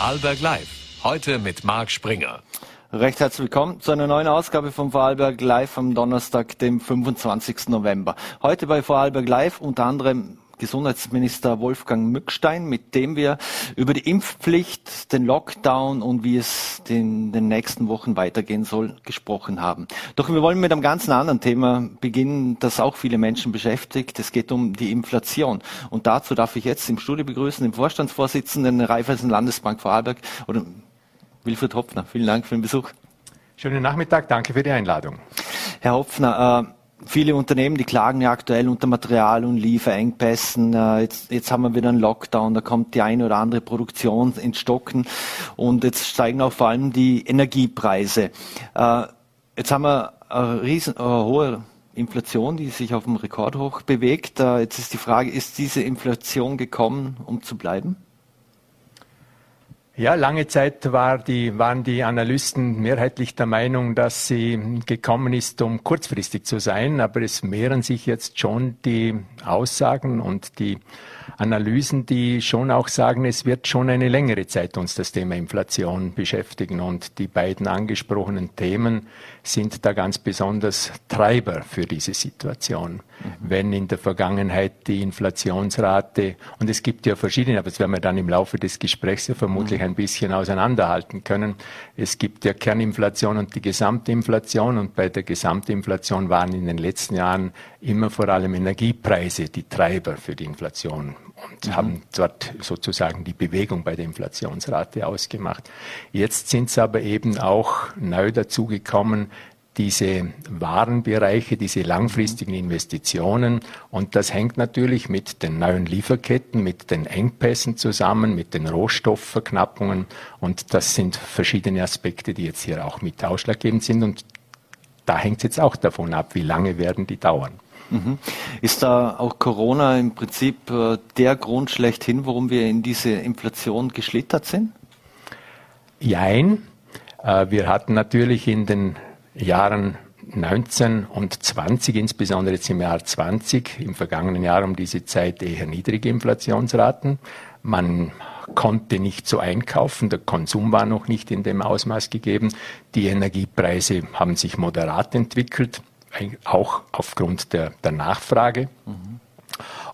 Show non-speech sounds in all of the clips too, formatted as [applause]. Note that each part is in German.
Vorarlberg Live. Heute mit Marc Springer. Recht herzlich willkommen zu einer neuen Ausgabe von Vorarlberg Live am Donnerstag, dem 25. November. Heute bei Vorarlberg Live unter anderem Gesundheitsminister Wolfgang Mückstein, mit dem wir über die Impfpflicht, den Lockdown und wie es in den nächsten Wochen weitergehen soll, gesprochen haben. Doch wir wollen mit einem ganz anderen Thema beginnen, das auch viele Menschen beschäftigt. Es geht um die Inflation. Und dazu darf ich jetzt im Studio begrüßen den Vorstandsvorsitzenden der Raiffeisen Landesbank Vorarlberg oder Wilfried Hopfner. Vielen Dank für den Besuch. Schönen Nachmittag, danke für die Einladung. Herr Hopfner, äh, viele Unternehmen, die klagen ja aktuell unter Material- und Lieferengpässen. Äh, jetzt, jetzt haben wir wieder einen Lockdown, da kommt die eine oder andere Produktion ins Stocken und jetzt steigen auch vor allem die Energiepreise. Äh, jetzt haben wir eine riesen, eine hohe Inflation, die sich auf dem Rekordhoch bewegt. Äh, jetzt ist die Frage, ist diese Inflation gekommen, um zu bleiben? Ja, lange Zeit war die, waren die Analysten mehrheitlich der Meinung, dass sie gekommen ist, um kurzfristig zu sein. Aber es mehren sich jetzt schon die Aussagen und die Analysen, die schon auch sagen, es wird schon eine längere Zeit uns das Thema Inflation beschäftigen. Und die beiden angesprochenen Themen sind da ganz besonders Treiber für diese Situation. Mhm. Wenn in der Vergangenheit die Inflationsrate, und es gibt ja verschiedene, aber das werden wir dann im Laufe des Gesprächs ja vermutlich mhm. ein bisschen auseinanderhalten können. Es gibt ja Kerninflation und die Gesamtinflation und bei der Gesamtinflation waren in den letzten Jahren immer vor allem Energiepreise die Treiber für die Inflation und mhm. haben dort sozusagen die Bewegung bei der Inflationsrate ausgemacht. Jetzt sind es aber eben auch neu dazugekommen, diese Warenbereiche, diese langfristigen Investitionen. Und das hängt natürlich mit den neuen Lieferketten, mit den Engpässen zusammen, mit den Rohstoffverknappungen. Und das sind verschiedene Aspekte, die jetzt hier auch mit ausschlaggebend sind. Und da hängt es jetzt auch davon ab, wie lange werden die dauern. Mhm. Ist da auch Corona im Prinzip äh, der Grund schlechthin, warum wir in diese Inflation geschlittert sind? Jein. Äh, wir hatten natürlich in den Jahren 19 und 20, insbesondere jetzt im Jahr 20, im vergangenen Jahr um diese Zeit eher niedrige Inflationsraten. Man konnte nicht so einkaufen, der Konsum war noch nicht in dem Ausmaß gegeben. Die Energiepreise haben sich moderat entwickelt auch aufgrund der, der Nachfrage. Mhm.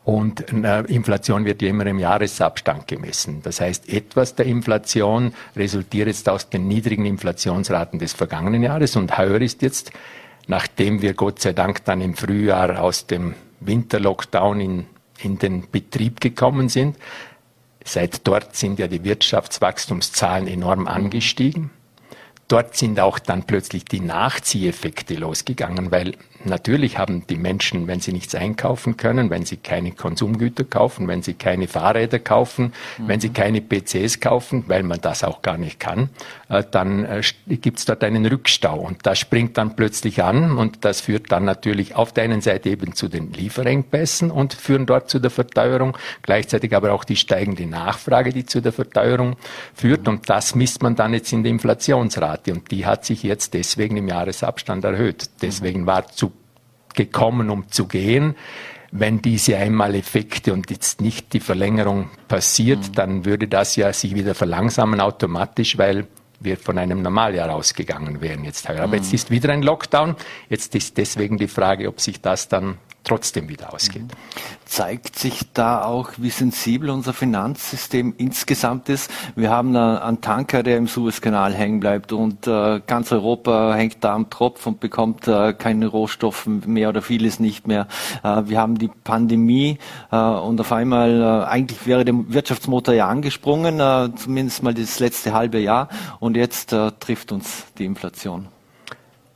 Und äh, Inflation wird ja immer im Jahresabstand gemessen. Das heißt, etwas der Inflation resultiert jetzt aus den niedrigen Inflationsraten des vergangenen Jahres und heuer ist jetzt, nachdem wir Gott sei Dank dann im Frühjahr aus dem Winterlockdown in, in den Betrieb gekommen sind, seit dort sind ja die Wirtschaftswachstumszahlen enorm angestiegen. Dort sind auch dann plötzlich die Nachzieheffekte losgegangen, weil Natürlich haben die Menschen, wenn sie nichts einkaufen können, wenn sie keine Konsumgüter kaufen, wenn sie keine Fahrräder kaufen, mhm. wenn sie keine PCs kaufen, weil man das auch gar nicht kann, äh, dann äh, gibt es dort einen Rückstau. Und das springt dann plötzlich an und das führt dann natürlich auf der einen Seite eben zu den Lieferengpässen und führen dort zu der Verteuerung, gleichzeitig aber auch die steigende Nachfrage, die zu der Verteuerung führt. Mhm. Und das misst man dann jetzt in der Inflationsrate. Und die hat sich jetzt deswegen im Jahresabstand erhöht. Deswegen war zu gekommen, um zu gehen. Wenn diese Einmaleffekte und jetzt nicht die Verlängerung passiert, mhm. dann würde das ja sich wieder verlangsamen automatisch, weil wir von einem Normaljahr ausgegangen wären jetzt Aber mhm. jetzt ist wieder ein Lockdown. Jetzt ist deswegen die Frage, ob sich das dann trotzdem wieder ausgeht. Mhm. Zeigt sich da auch, wie sensibel unser Finanzsystem insgesamt ist? Wir haben einen Tanker, der im Suezkanal hängen bleibt und äh, ganz Europa hängt da am Tropf und bekommt äh, keine Rohstoffe mehr oder vieles nicht mehr. Äh, wir haben die Pandemie und auf einmal, eigentlich wäre der Wirtschaftsmotor ja angesprungen, zumindest mal das letzte halbe Jahr und jetzt trifft uns die Inflation.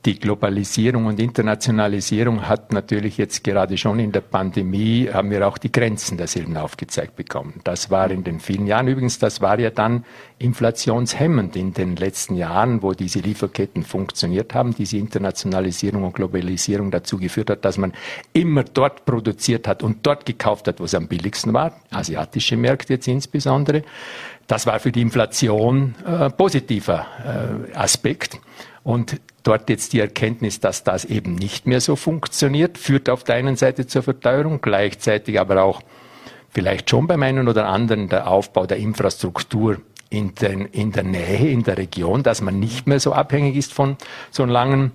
Die Globalisierung und Internationalisierung hat natürlich jetzt gerade schon in der Pandemie, haben wir auch die Grenzen derselben aufgezeigt bekommen. Das war in den vielen Jahren übrigens, das war ja dann inflationshemmend in den letzten Jahren, wo diese Lieferketten funktioniert haben, diese Internationalisierung und Globalisierung dazu geführt hat, dass man immer dort produziert hat und dort gekauft hat, wo es am billigsten war, asiatische Märkte jetzt insbesondere. Das war für die Inflation äh, positiver äh, Aspekt. Und dort jetzt die Erkenntnis, dass das eben nicht mehr so funktioniert, führt auf der einen Seite zur Verteuerung, gleichzeitig aber auch vielleicht schon beim einen oder anderen der Aufbau der Infrastruktur in, den, in der Nähe, in der Region, dass man nicht mehr so abhängig ist von so langen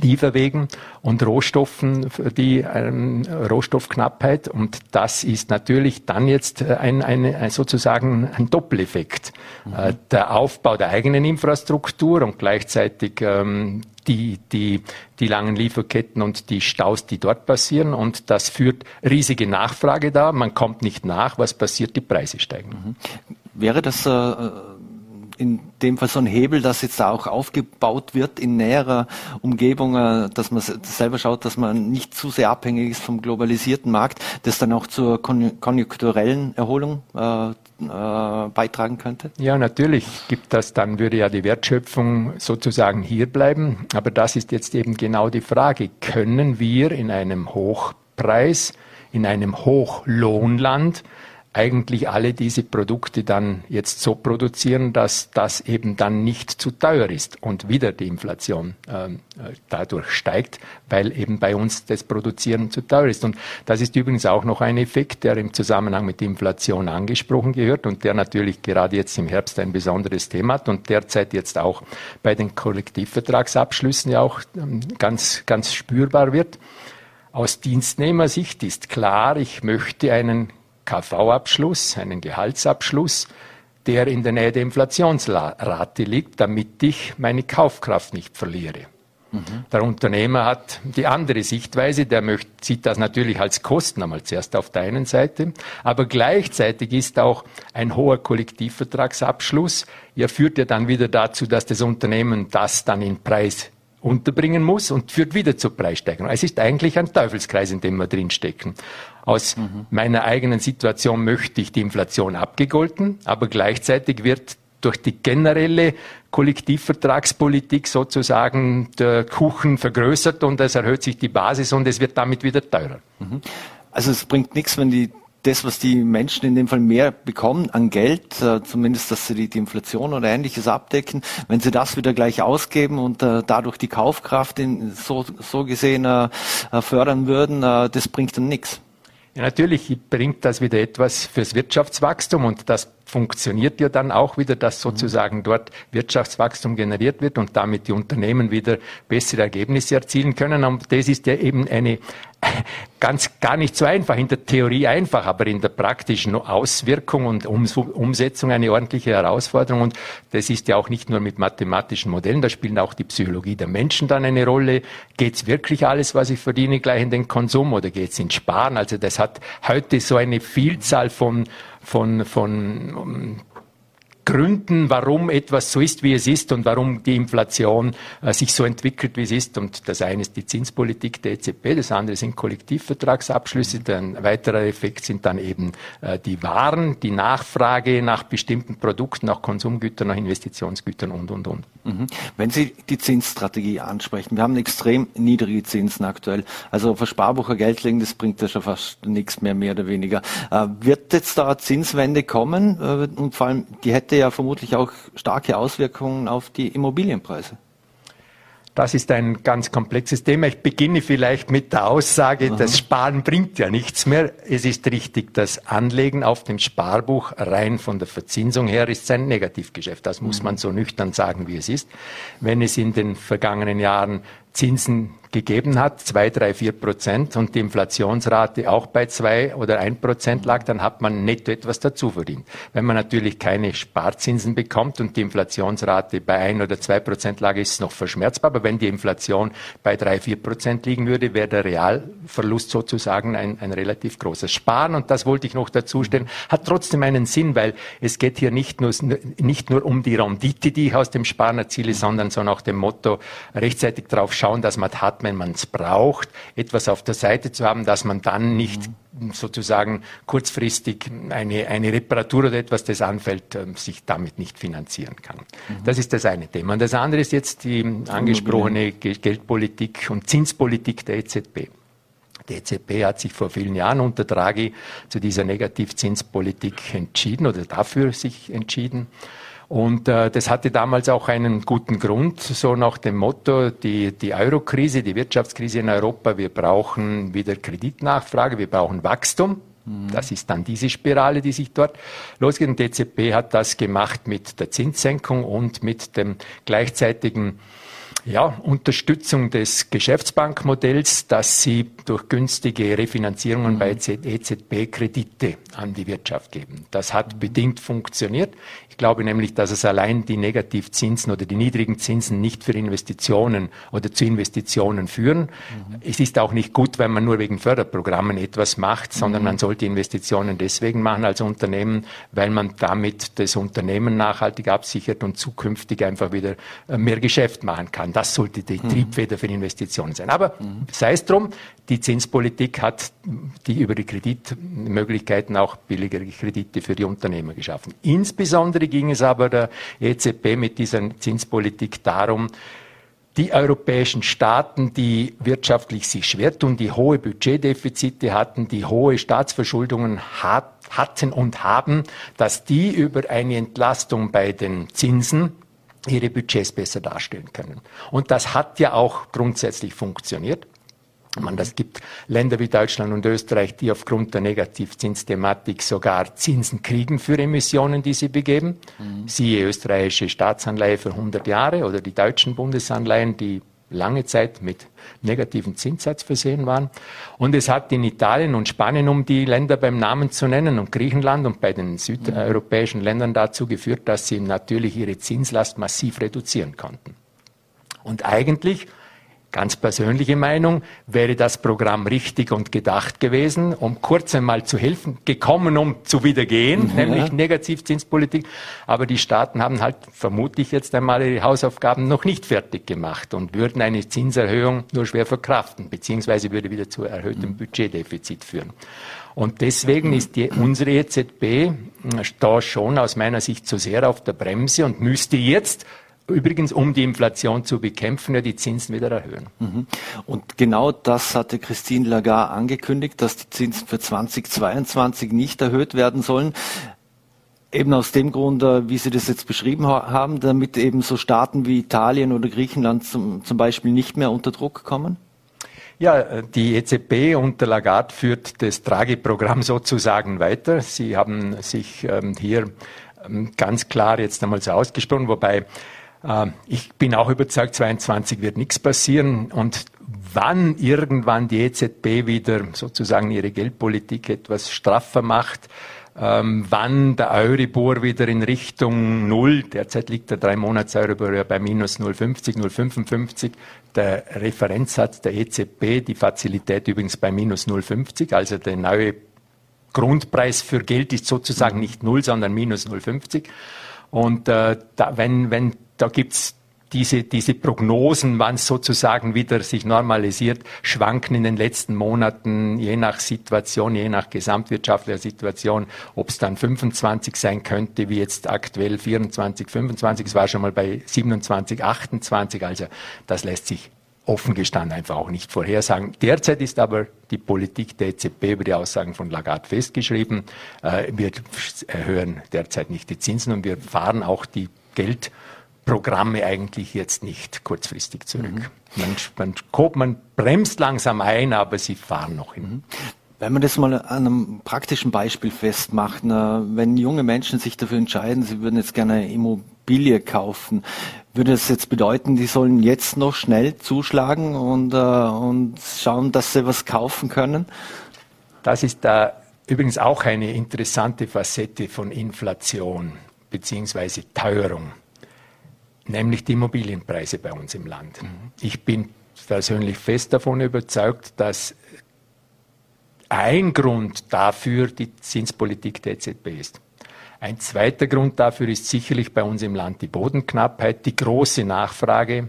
Lieferwegen und Rohstoffen die ähm, Rohstoffknappheit. Und das ist natürlich dann jetzt äh, ein, ein, ein sozusagen ein Doppeleffekt. Mhm. Äh, der Aufbau der eigenen Infrastruktur und gleichzeitig ähm, die, die, die langen Lieferketten und die Staus, die dort passieren. Und das führt riesige Nachfrage da. Man kommt nicht nach. Was passiert? Die Preise steigen. Mhm. Wäre das äh, in dem Fall so ein Hebel, das jetzt auch aufgebaut wird in näherer Umgebung, äh, dass man selber schaut, dass man nicht zu sehr abhängig ist vom globalisierten Markt, das dann auch zur konjunkturellen Erholung äh, äh, beitragen könnte? Ja, natürlich gibt das, dann würde ja die Wertschöpfung sozusagen hier bleiben. Aber das ist jetzt eben genau die Frage. Können wir in einem Hochpreis, in einem Hochlohnland eigentlich alle diese Produkte dann jetzt so produzieren, dass das eben dann nicht zu teuer ist und wieder die Inflation äh, dadurch steigt, weil eben bei uns das Produzieren zu teuer ist. Und das ist übrigens auch noch ein Effekt, der im Zusammenhang mit Inflation angesprochen gehört und der natürlich gerade jetzt im Herbst ein besonderes Thema hat und derzeit jetzt auch bei den Kollektivvertragsabschlüssen ja auch ähm, ganz, ganz spürbar wird. Aus Dienstnehmersicht ist klar, ich möchte einen KV-Abschluss, einen Gehaltsabschluss, der in der Nähe der Inflationsrate liegt, damit ich meine Kaufkraft nicht verliere. Mhm. Der Unternehmer hat die andere Sichtweise, der möchte, sieht das natürlich als Kosten einmal zuerst auf der einen Seite, aber gleichzeitig ist auch ein hoher Kollektivvertragsabschluss, er führt ja dann wieder dazu, dass das Unternehmen das dann in Preis unterbringen muss und führt wieder zur Preissteigerung. Es ist eigentlich ein Teufelskreis, in dem wir drinstecken. Aus mhm. meiner eigenen Situation möchte ich die Inflation abgegolten, aber gleichzeitig wird durch die generelle Kollektivvertragspolitik sozusagen der Kuchen vergrößert und es erhöht sich die Basis und es wird damit wieder teurer. Mhm. Also es bringt nichts, wenn die das, was die Menschen in dem Fall mehr bekommen an Geld, äh, zumindest, dass sie die, die, Inflation oder ähnliches abdecken, wenn sie das wieder gleich ausgeben und äh, dadurch die Kaufkraft in, so, so gesehen äh, äh fördern würden, äh, das bringt dann nichts. Ja, natürlich bringt das wieder etwas fürs Wirtschaftswachstum und das funktioniert ja dann auch wieder, dass sozusagen dort Wirtschaftswachstum generiert wird und damit die Unternehmen wieder bessere Ergebnisse erzielen können. Und das ist ja eben eine [laughs] ganz gar nicht so einfach, in der Theorie einfach, aber in der praktischen Auswirkung und Umsetzung eine ordentliche Herausforderung. Und das ist ja auch nicht nur mit mathematischen Modellen, da spielen auch die Psychologie der Menschen dann eine Rolle. Geht es wirklich alles, was ich verdiene, gleich in den Konsum oder geht es ins Sparen? Also das hat heute so eine Vielzahl von von, von Gründen, warum etwas so ist, wie es ist und warum die Inflation äh, sich so entwickelt, wie es ist. Und das eine ist die Zinspolitik der EZB, das andere sind Kollektivvertragsabschlüsse. Ein weiterer Effekt sind dann eben äh, die Waren, die Nachfrage nach bestimmten Produkten, nach Konsumgütern, nach Investitionsgütern und, und, und. Mhm. Wenn Sie die Zinsstrategie ansprechen, wir haben extrem niedrige Zinsen aktuell. Also auf ein Sparbucher Geld legen, das bringt ja schon fast nichts mehr, mehr oder weniger. Äh, wird jetzt da eine Zinswende kommen? Äh, und vor allem, die hätte ja vermutlich auch starke Auswirkungen auf die Immobilienpreise. Das ist ein ganz komplexes Thema. Ich beginne vielleicht mit der Aussage, Aha. das Sparen bringt ja nichts mehr. Es ist richtig, das Anlegen auf dem Sparbuch rein von der Verzinsung her ist ein Negativgeschäft. Das muss mhm. man so nüchtern sagen, wie es ist. Wenn es in den vergangenen Jahren Zinsen gegeben hat, zwei, drei, vier Prozent und die Inflationsrate auch bei zwei oder ein Prozent lag, dann hat man netto etwas dazu verdient. Wenn man natürlich keine Sparzinsen bekommt und die Inflationsrate bei ein oder zwei Prozent lag, ist es noch verschmerzbar. Aber wenn die Inflation bei drei, vier Prozent liegen würde, wäre der Realverlust sozusagen ein, ein relativ großes Sparen. Und das wollte ich noch dazu stellen, hat trotzdem einen Sinn, weil es geht hier nicht nur, nicht nur um die Rendite, die ich aus dem Sparen erziele, sondern so nach dem Motto, rechtzeitig darauf schauen, dass man hat, wenn man es braucht, etwas auf der Seite zu haben, dass man dann nicht mhm. sozusagen kurzfristig eine, eine Reparatur oder etwas, das anfällt, ähm, sich damit nicht finanzieren kann. Mhm. Das ist das eine Thema. Und das andere ist jetzt die angesprochene Geldpolitik und Zinspolitik der EZB. Die EZB hat sich vor vielen Jahren unter Draghi zu dieser Negativzinspolitik entschieden oder dafür sich entschieden. Und äh, das hatte damals auch einen guten Grund, so nach dem Motto, die, die Euro-Krise, die Wirtschaftskrise in Europa, wir brauchen wieder Kreditnachfrage, wir brauchen Wachstum. Das ist dann diese Spirale, die sich dort losgeht. Und die EZB hat das gemacht mit der Zinssenkung und mit dem gleichzeitigen ja, Unterstützung des Geschäftsbankmodells, dass sie durch günstige Refinanzierungen mhm. bei EZB Kredite an die Wirtschaft geben. Das hat mhm. bedingt funktioniert. Ich glaube nämlich, dass es allein die Negativzinsen oder die niedrigen Zinsen nicht für Investitionen oder zu Investitionen führen. Mhm. Es ist auch nicht gut, wenn man nur wegen Förderprogrammen etwas macht, sondern mhm. man sollte Investitionen deswegen machen als Unternehmen, weil man damit das Unternehmen nachhaltig absichert und zukünftig einfach wieder äh, mehr Geschäft machen kann. Das sollte die. Triebfeder für Investitionen sein. Aber sei es drum, die Zinspolitik hat die über die Kreditmöglichkeiten auch billigere Kredite für die Unternehmer geschaffen. Insbesondere ging es aber der EZB mit dieser Zinspolitik darum, die europäischen Staaten, die wirtschaftlich sich schwer tun, die hohe Budgetdefizite hatten, die hohe Staatsverschuldungen hat, hatten und haben, dass die über eine Entlastung bei den Zinsen ihre Budgets besser darstellen können. Und das hat ja auch grundsätzlich funktioniert. Man, das gibt Länder wie Deutschland und Österreich, die aufgrund der Negativzinsthematik sogar Zinsen kriegen für Emissionen, die sie begeben. Mhm. Siehe österreichische Staatsanleihe für 100 Jahre oder die deutschen Bundesanleihen, die lange Zeit mit negativen Zinssatz versehen waren. Und es hat in Italien und Spanien, um die Länder beim Namen zu nennen, und Griechenland und bei den südeuropäischen Ländern dazu geführt, dass sie natürlich ihre Zinslast massiv reduzieren konnten. Und eigentlich Ganz persönliche Meinung, wäre das Programm richtig und gedacht gewesen, um kurz einmal zu helfen, gekommen, um zu wiedergehen, mhm. nämlich Negativzinspolitik. Aber die Staaten haben halt vermutlich jetzt einmal ihre Hausaufgaben noch nicht fertig gemacht und würden eine Zinserhöhung nur schwer verkraften, beziehungsweise würde wieder zu erhöhtem mhm. Budgetdefizit führen. Und deswegen ist die, unsere EZB äh, da schon aus meiner Sicht zu sehr auf der Bremse und müsste jetzt Übrigens, um die Inflation zu bekämpfen, ja die Zinsen wieder erhöhen. Mhm. Und genau das hatte Christine Lagarde angekündigt, dass die Zinsen für 2022 nicht erhöht werden sollen. Eben aus dem Grund, äh, wie Sie das jetzt beschrieben haben, damit eben so Staaten wie Italien oder Griechenland zum, zum Beispiel nicht mehr unter Druck kommen? Ja, äh, die EZB unter Lagarde führt das Draghi-Programm sozusagen weiter. Sie haben sich ähm, hier ähm, ganz klar jetzt einmal so ausgesprochen, wobei ich bin auch überzeugt, 22 wird nichts passieren und wann irgendwann die EZB wieder sozusagen ihre Geldpolitik etwas straffer macht, ähm, wann der Euribor wieder in Richtung Null, derzeit liegt der drei Monats Euribor ja bei minus 0,50, 0,55, der Referenzsatz der EZB, die Fazilität übrigens bei minus 0,50, also der neue Grundpreis für Geld ist sozusagen mhm. nicht Null, sondern minus 0,50. Und äh, da, wenn, wenn da gibt's diese, diese Prognosen, wann es sozusagen wieder sich normalisiert, schwanken in den letzten Monaten, je nach Situation, je nach gesamtwirtschaftlicher Situation, ob es dann 25 sein könnte, wie jetzt aktuell 24, 25, es war schon mal bei 27, 28, also das lässt sich offen gestanden einfach auch nicht vorhersagen. Derzeit ist aber die Politik der EZB über die Aussagen von Lagarde festgeschrieben. Äh, wir erhöhen derzeit nicht die Zinsen und wir fahren auch die Geld Programme eigentlich jetzt nicht kurzfristig zurück. Mhm. Man, man, man, bremst langsam ein, aber sie fahren noch hin. Wenn man das mal an einem praktischen Beispiel festmacht, na, wenn junge Menschen sich dafür entscheiden, sie würden jetzt gerne eine Immobilie kaufen, würde das jetzt bedeuten, die sollen jetzt noch schnell zuschlagen und, äh, und schauen, dass sie was kaufen können? Das ist da übrigens auch eine interessante Facette von Inflation beziehungsweise Teuerung nämlich die Immobilienpreise bei uns im Land. Mhm. Ich bin persönlich fest davon überzeugt, dass ein Grund dafür die Zinspolitik der EZB ist. Ein zweiter Grund dafür ist sicherlich bei uns im Land die Bodenknappheit, die große Nachfrage,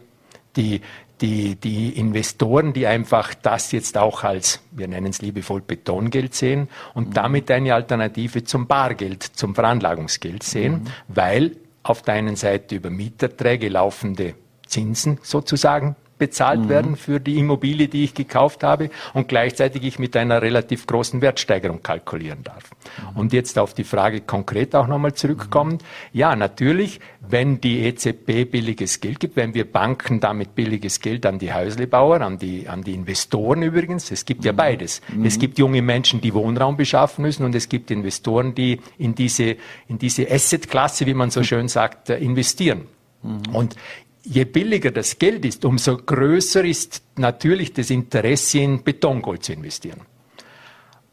die, die, die Investoren, die einfach das jetzt auch als, wir nennen es liebevoll Betongeld sehen und mhm. damit eine Alternative zum Bargeld, zum Veranlagungsgeld sehen, mhm. weil auf der einen Seite über Mieterträge laufende Zinsen sozusagen bezahlt mhm. werden für die Immobilie, die ich gekauft habe und gleichzeitig ich mit einer relativ großen Wertsteigerung kalkulieren darf. Mhm. Und jetzt auf die Frage konkret auch nochmal zurückkommend. Ja, natürlich, wenn die EZB billiges Geld gibt, wenn wir Banken damit billiges Geld an die Häuslebauer, an die, an die Investoren übrigens, es gibt ja mhm. beides. Mhm. Es gibt junge Menschen, die Wohnraum beschaffen müssen und es gibt Investoren, die in diese, in diese Asset-Klasse, wie man so schön sagt, äh, investieren. Mhm. Und je billiger das Geld ist, umso größer ist natürlich das Interesse in Betongold zu investieren.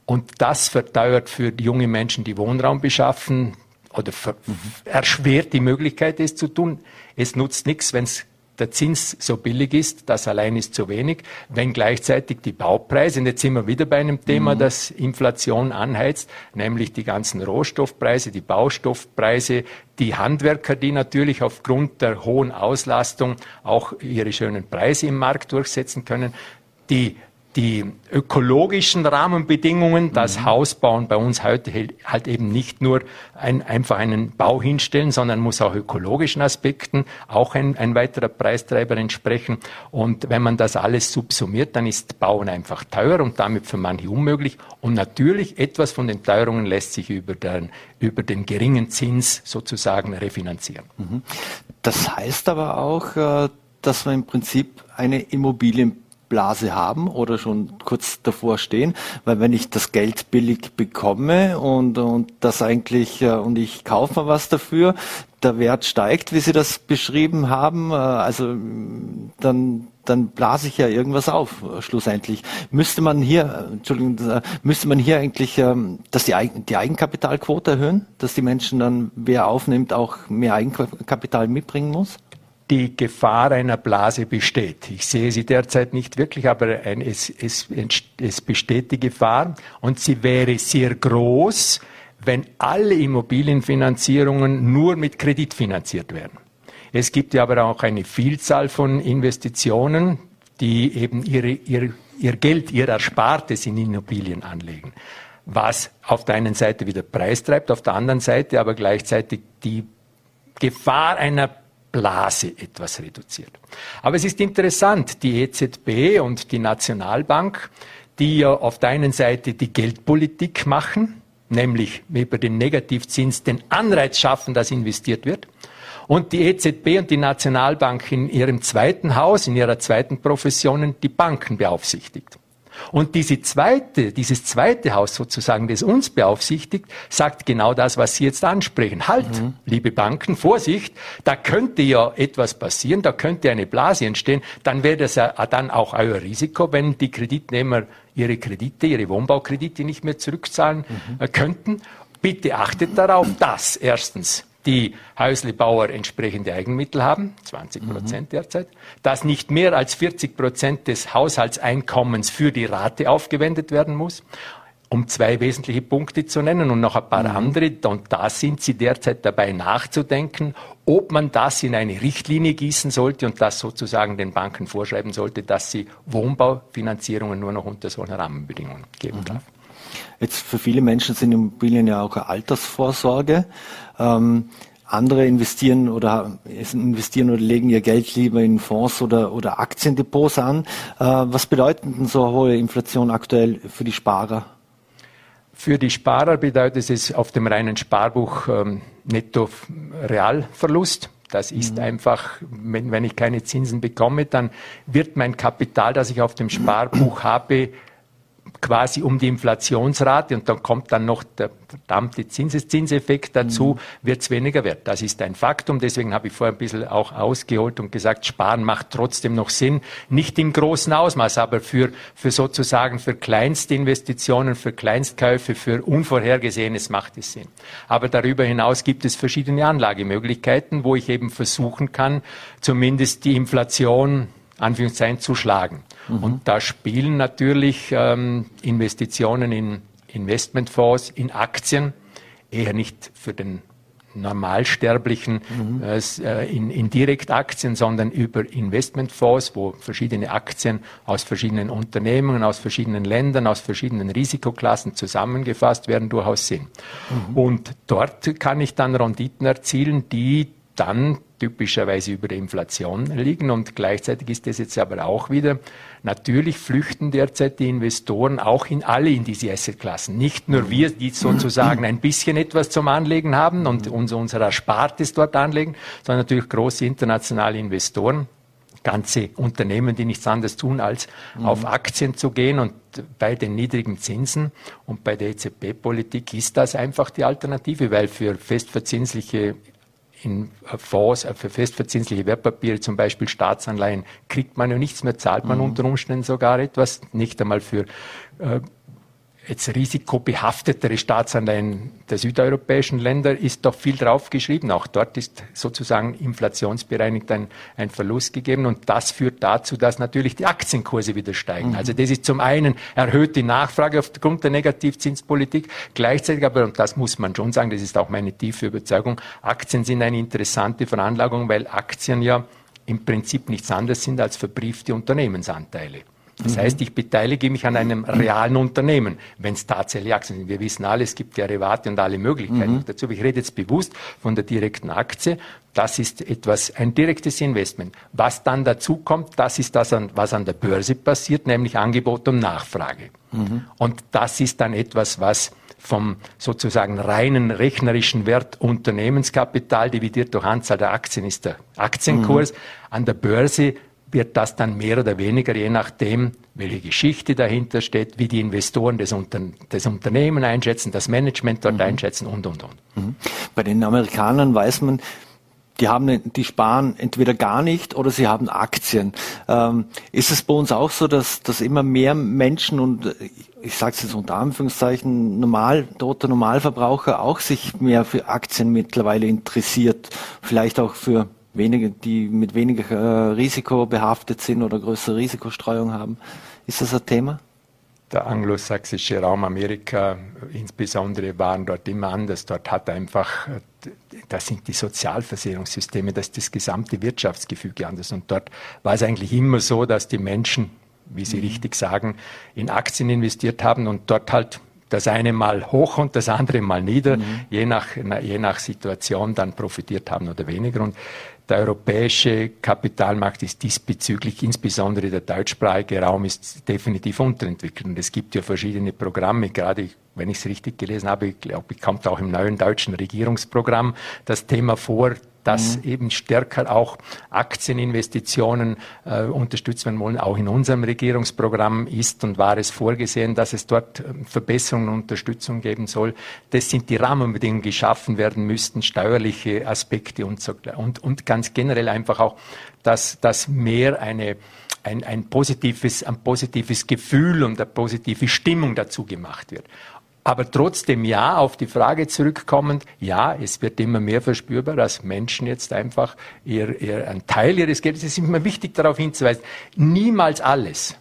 Und das verteuert für junge Menschen, die Wohnraum beschaffen oder erschwert die Möglichkeit, es zu tun. Es nutzt nichts, wenn es der Zins so billig ist, das allein ist zu wenig, wenn gleichzeitig die Baupreise, und jetzt sind wir wieder bei einem Thema, mhm. das Inflation anheizt, nämlich die ganzen Rohstoffpreise, die Baustoffpreise, die Handwerker, die natürlich aufgrund der hohen Auslastung auch ihre schönen Preise im Markt durchsetzen können, die die ökologischen Rahmenbedingungen, das mhm. Hausbauen bei uns heute halt eben nicht nur ein, einfach einen Bau hinstellen, sondern muss auch ökologischen Aspekten auch ein, ein weiterer Preistreiber entsprechen. Und wenn man das alles subsumiert, dann ist Bauen einfach teuer und damit für manche unmöglich. Und natürlich etwas von den Teuerungen lässt sich über den, über den geringen Zins sozusagen refinanzieren. Mhm. Das heißt aber auch, äh, dass man im Prinzip eine Immobilien Blase haben oder schon kurz davor stehen, weil wenn ich das Geld billig bekomme und, und das eigentlich äh, und ich kaufe mal was dafür, der Wert steigt, wie Sie das beschrieben haben, äh, also dann dann blase ich ja irgendwas auf, äh, schlussendlich. Müsste man hier, Entschuldigung, müsste man hier eigentlich ähm, dass die, die Eigenkapitalquote erhöhen, dass die Menschen dann, wer aufnimmt, auch mehr Eigenkapital mitbringen muss? Die Gefahr einer Blase besteht. Ich sehe sie derzeit nicht wirklich, aber ein, es, es, es besteht die Gefahr und sie wäre sehr groß, wenn alle Immobilienfinanzierungen nur mit Kredit finanziert werden. Es gibt ja aber auch eine Vielzahl von Investitionen, die eben ihre, ihr, ihr Geld, ihr Erspartes in Immobilien anlegen. Was auf der einen Seite wieder Preis treibt, auf der anderen Seite aber gleichzeitig die Gefahr einer Blase etwas reduziert. Aber es ist interessant, die EZB und die Nationalbank, die ja auf der einen Seite die Geldpolitik machen, nämlich über den Negativzins den Anreiz schaffen, dass investiert wird, und die EZB und die Nationalbank in ihrem zweiten Haus, in ihrer zweiten Profession die Banken beaufsichtigt. Und diese zweite, dieses zweite Haus sozusagen, das uns beaufsichtigt, sagt genau das, was Sie jetzt ansprechen. Halt, mhm. liebe Banken, Vorsicht, da könnte ja etwas passieren, da könnte eine Blase entstehen, dann wäre das ja dann auch euer Risiko, wenn die Kreditnehmer ihre Kredite, ihre Wohnbaukredite nicht mehr zurückzahlen mhm. Äh, könnten. Bitte achtet darauf, dass erstens die Häuslebauer entsprechende Eigenmittel haben, 20 Prozent mhm. derzeit, dass nicht mehr als 40 Prozent des Haushaltseinkommens für die Rate aufgewendet werden muss, um zwei wesentliche Punkte zu nennen und noch ein paar mhm. andere. Und da sind Sie derzeit dabei nachzudenken, ob man das in eine Richtlinie gießen sollte und das sozusagen den Banken vorschreiben sollte, dass sie Wohnbaufinanzierungen nur noch unter solchen Rahmenbedingungen geben mhm. darf. Jetzt für viele Menschen sind Immobilien ja auch eine Altersvorsorge. Ähm, andere investieren oder investieren oder legen ihr Geld lieber in Fonds oder, oder Aktiendepots an. Äh, was bedeutet denn so hohe Inflation aktuell für die Sparer? Für die Sparer bedeutet es auf dem reinen Sparbuch ähm, netto Realverlust. Das ist mhm. einfach, wenn, wenn ich keine Zinsen bekomme, dann wird mein Kapital, das ich auf dem Sparbuch [clears throat] habe, quasi um die Inflationsrate und dann kommt dann noch der verdammte Zinseszinseffekt dazu, mhm. wird es weniger wert. Das ist ein Faktum. Deswegen habe ich vorher ein bisschen auch ausgeholt und gesagt, Sparen macht trotzdem noch Sinn. Nicht im großen Ausmaß, aber für, für sozusagen für Kleinstinvestitionen, für Kleinstkäufe, für Unvorhergesehenes macht es Sinn. Aber darüber hinaus gibt es verschiedene Anlagemöglichkeiten, wo ich eben versuchen kann, zumindest die Inflation Anführungszeichen zu schlagen. Mhm. Und da spielen natürlich ähm, Investitionen in Investmentfonds, in Aktien, eher nicht für den Normalsterblichen mhm. äh, in, in Direktaktien, sondern über Investmentfonds, wo verschiedene Aktien aus verschiedenen Unternehmen, aus verschiedenen Ländern, aus verschiedenen Risikoklassen zusammengefasst werden, durchaus Sinn. Mhm. Und dort kann ich dann Renditen erzielen, die dann typischerweise über der Inflation liegen. Und gleichzeitig ist das jetzt aber auch wieder, natürlich flüchten derzeit die Investoren auch in alle in diese Assetklassen. Nicht nur wir, die sozusagen ein bisschen etwas zum Anlegen haben und unser, unser Erspartes dort anlegen, sondern natürlich große internationale Investoren ganze Unternehmen, die nichts anderes tun, als mhm. auf Aktien zu gehen. Und bei den niedrigen Zinsen und bei der EZB-Politik ist das einfach die Alternative, weil für festverzinsliche in Fonds, für festverzinsliche Wertpapiere, zum Beispiel Staatsanleihen, kriegt man ja nichts mehr, zahlt man mhm. unter Umständen sogar etwas, nicht einmal für äh, jetzt risikobehaftetere Staatsanleihen der südeuropäischen Länder ist doch viel draufgeschrieben. Auch dort ist sozusagen inflationsbereinigt ein, ein Verlust gegeben und das führt dazu, dass natürlich die Aktienkurse wieder steigen. Mhm. Also das ist zum einen erhöht die Nachfrage aufgrund der Negativzinspolitik, gleichzeitig aber, und das muss man schon sagen, das ist auch meine tiefe Überzeugung, Aktien sind eine interessante Veranlagung, weil Aktien ja im Prinzip nichts anderes sind als verbriefte Unternehmensanteile. Das mhm. heißt, ich beteilige mich an einem realen Unternehmen, wenn es tatsächlich Aktien sind. Wir wissen alle, es gibt Derivate und alle Möglichkeiten mhm. dazu. Aber ich rede jetzt bewusst von der direkten Aktie. Das ist etwas, ein direktes Investment. Was dann dazu kommt, das ist das, was an der Börse passiert, nämlich Angebot und Nachfrage. Mhm. Und das ist dann etwas, was vom sozusagen reinen rechnerischen Wert Unternehmenskapital dividiert durch Anzahl der Aktien ist der Aktienkurs. Mhm. An der Börse wird das dann mehr oder weniger, je nachdem, welche Geschichte dahinter steht, wie die Investoren des, Unter des Unternehmen einschätzen, das Management dort mhm. einschätzen und, und, und. Mhm. Bei den Amerikanern weiß man, die haben, die sparen entweder gar nicht oder sie haben Aktien. Ähm, ist es bei uns auch so, dass, dass immer mehr Menschen und ich sage es jetzt unter Anführungszeichen normal, toter Normalverbraucher auch sich mehr für Aktien mittlerweile interessiert, vielleicht auch für wenige, die mit weniger äh, Risiko behaftet sind oder größere Risikostreuung haben. Ist das ein Thema? Der anglosächsische Raum Amerika insbesondere waren dort immer anders. Dort hat einfach, das sind die Sozialversicherungssysteme, das ist das gesamte Wirtschaftsgefüge anders. Und dort war es eigentlich immer so, dass die Menschen, wie Sie mhm. richtig sagen, in Aktien investiert haben und dort halt das eine mal hoch und das andere mal nieder, mhm. je, nach, je nach Situation dann profitiert haben oder weniger. Und der europäische Kapitalmarkt ist diesbezüglich, insbesondere der deutschsprachige Raum, ist definitiv unterentwickelt. Und es gibt ja verschiedene Programme, gerade wenn ich es richtig gelesen habe, ich glaube, kommt auch im neuen deutschen Regierungsprogramm das Thema vor, dass mhm. eben stärker auch Aktieninvestitionen äh, unterstützt werden wollen. Auch in unserem Regierungsprogramm ist und war es vorgesehen, dass es dort ähm, Verbesserungen und Unterstützung geben soll. Das sind die Rahmenbedingungen, die geschaffen werden müssten, steuerliche Aspekte und, so, und, und ganz generell einfach auch, dass, dass mehr eine ein, ein, positives, ein positives Gefühl und eine positive Stimmung dazu gemacht wird. Aber trotzdem ja, auf die Frage zurückkommend, ja, es wird immer mehr verspürbar, dass Menschen jetzt einfach ihr, ihr, einen Teil ihres Geldes, es ist immer wichtig darauf hinzuweisen, niemals alles,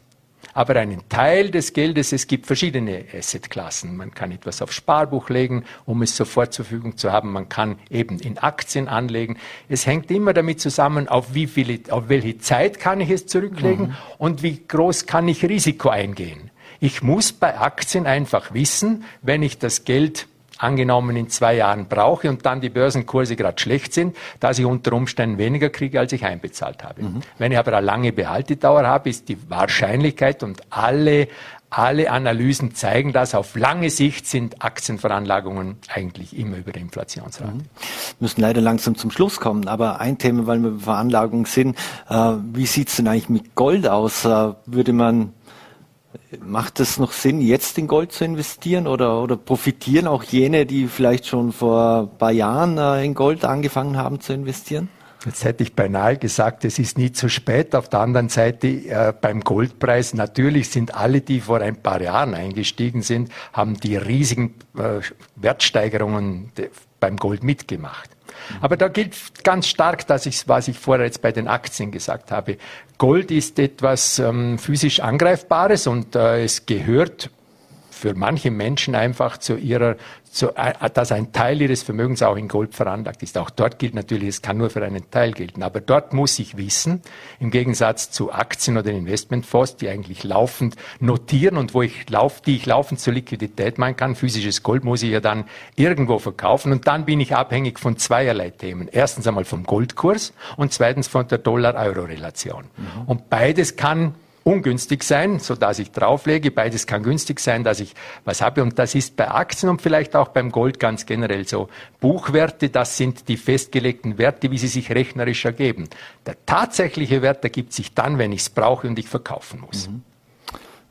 aber einen Teil des Geldes, es gibt verschiedene Assetklassen. Man kann etwas auf Sparbuch legen, um es sofort zur Verfügung zu haben. Man kann eben in Aktien anlegen. Es hängt immer damit zusammen, auf wie viele, auf welche Zeit kann ich es zurücklegen mhm. und wie groß kann ich Risiko eingehen. Ich muss bei Aktien einfach wissen, wenn ich das Geld angenommen in zwei Jahren brauche und dann die Börsenkurse gerade schlecht sind, dass ich unter Umständen weniger kriege, als ich einbezahlt habe. Mhm. Wenn ich aber eine lange Behaltedauer habe, ist die Wahrscheinlichkeit und alle alle Analysen zeigen das. Auf lange Sicht sind Aktienveranlagungen eigentlich immer über der Inflationsrate. Mhm. Wir müssen leider langsam zum Schluss kommen, aber ein Thema, weil wir bei Veranlagungen sind, äh, wie sieht es denn eigentlich mit Gold aus? Äh, würde man Macht es noch Sinn, jetzt in Gold zu investieren oder, oder profitieren auch jene, die vielleicht schon vor ein paar Jahren äh, in Gold angefangen haben zu investieren? Jetzt hätte ich beinahe gesagt, es ist nie zu spät. Auf der anderen Seite äh, beim Goldpreis, natürlich sind alle, die vor ein paar Jahren eingestiegen sind, haben die riesigen äh, Wertsteigerungen beim Gold mitgemacht. Aber da gilt ganz stark, dass ich, was ich vorher jetzt bei den Aktien gesagt habe. Gold ist etwas ähm, physisch Angreifbares und äh, es gehört für manche Menschen einfach zu ihrer, zu, äh, dass ein Teil ihres Vermögens auch in Gold veranlagt ist. Auch dort gilt natürlich, es kann nur für einen Teil gelten. Aber dort muss ich wissen, im Gegensatz zu Aktien oder Investmentfonds, die eigentlich laufend notieren und wo ich lauf, die ich laufend zur Liquidität meinen kann, physisches Gold muss ich ja dann irgendwo verkaufen und dann bin ich abhängig von zweierlei Themen. Erstens einmal vom Goldkurs und zweitens von der Dollar-Euro-Relation. Mhm. Und beides kann ungünstig sein, so dass ich drauflege. Beides kann günstig sein, dass ich was habe. Und das ist bei Aktien und vielleicht auch beim Gold ganz generell so. Buchwerte, das sind die festgelegten Werte, wie sie sich rechnerisch ergeben. Der tatsächliche Wert ergibt sich dann, wenn ich es brauche und ich verkaufen muss. Mhm.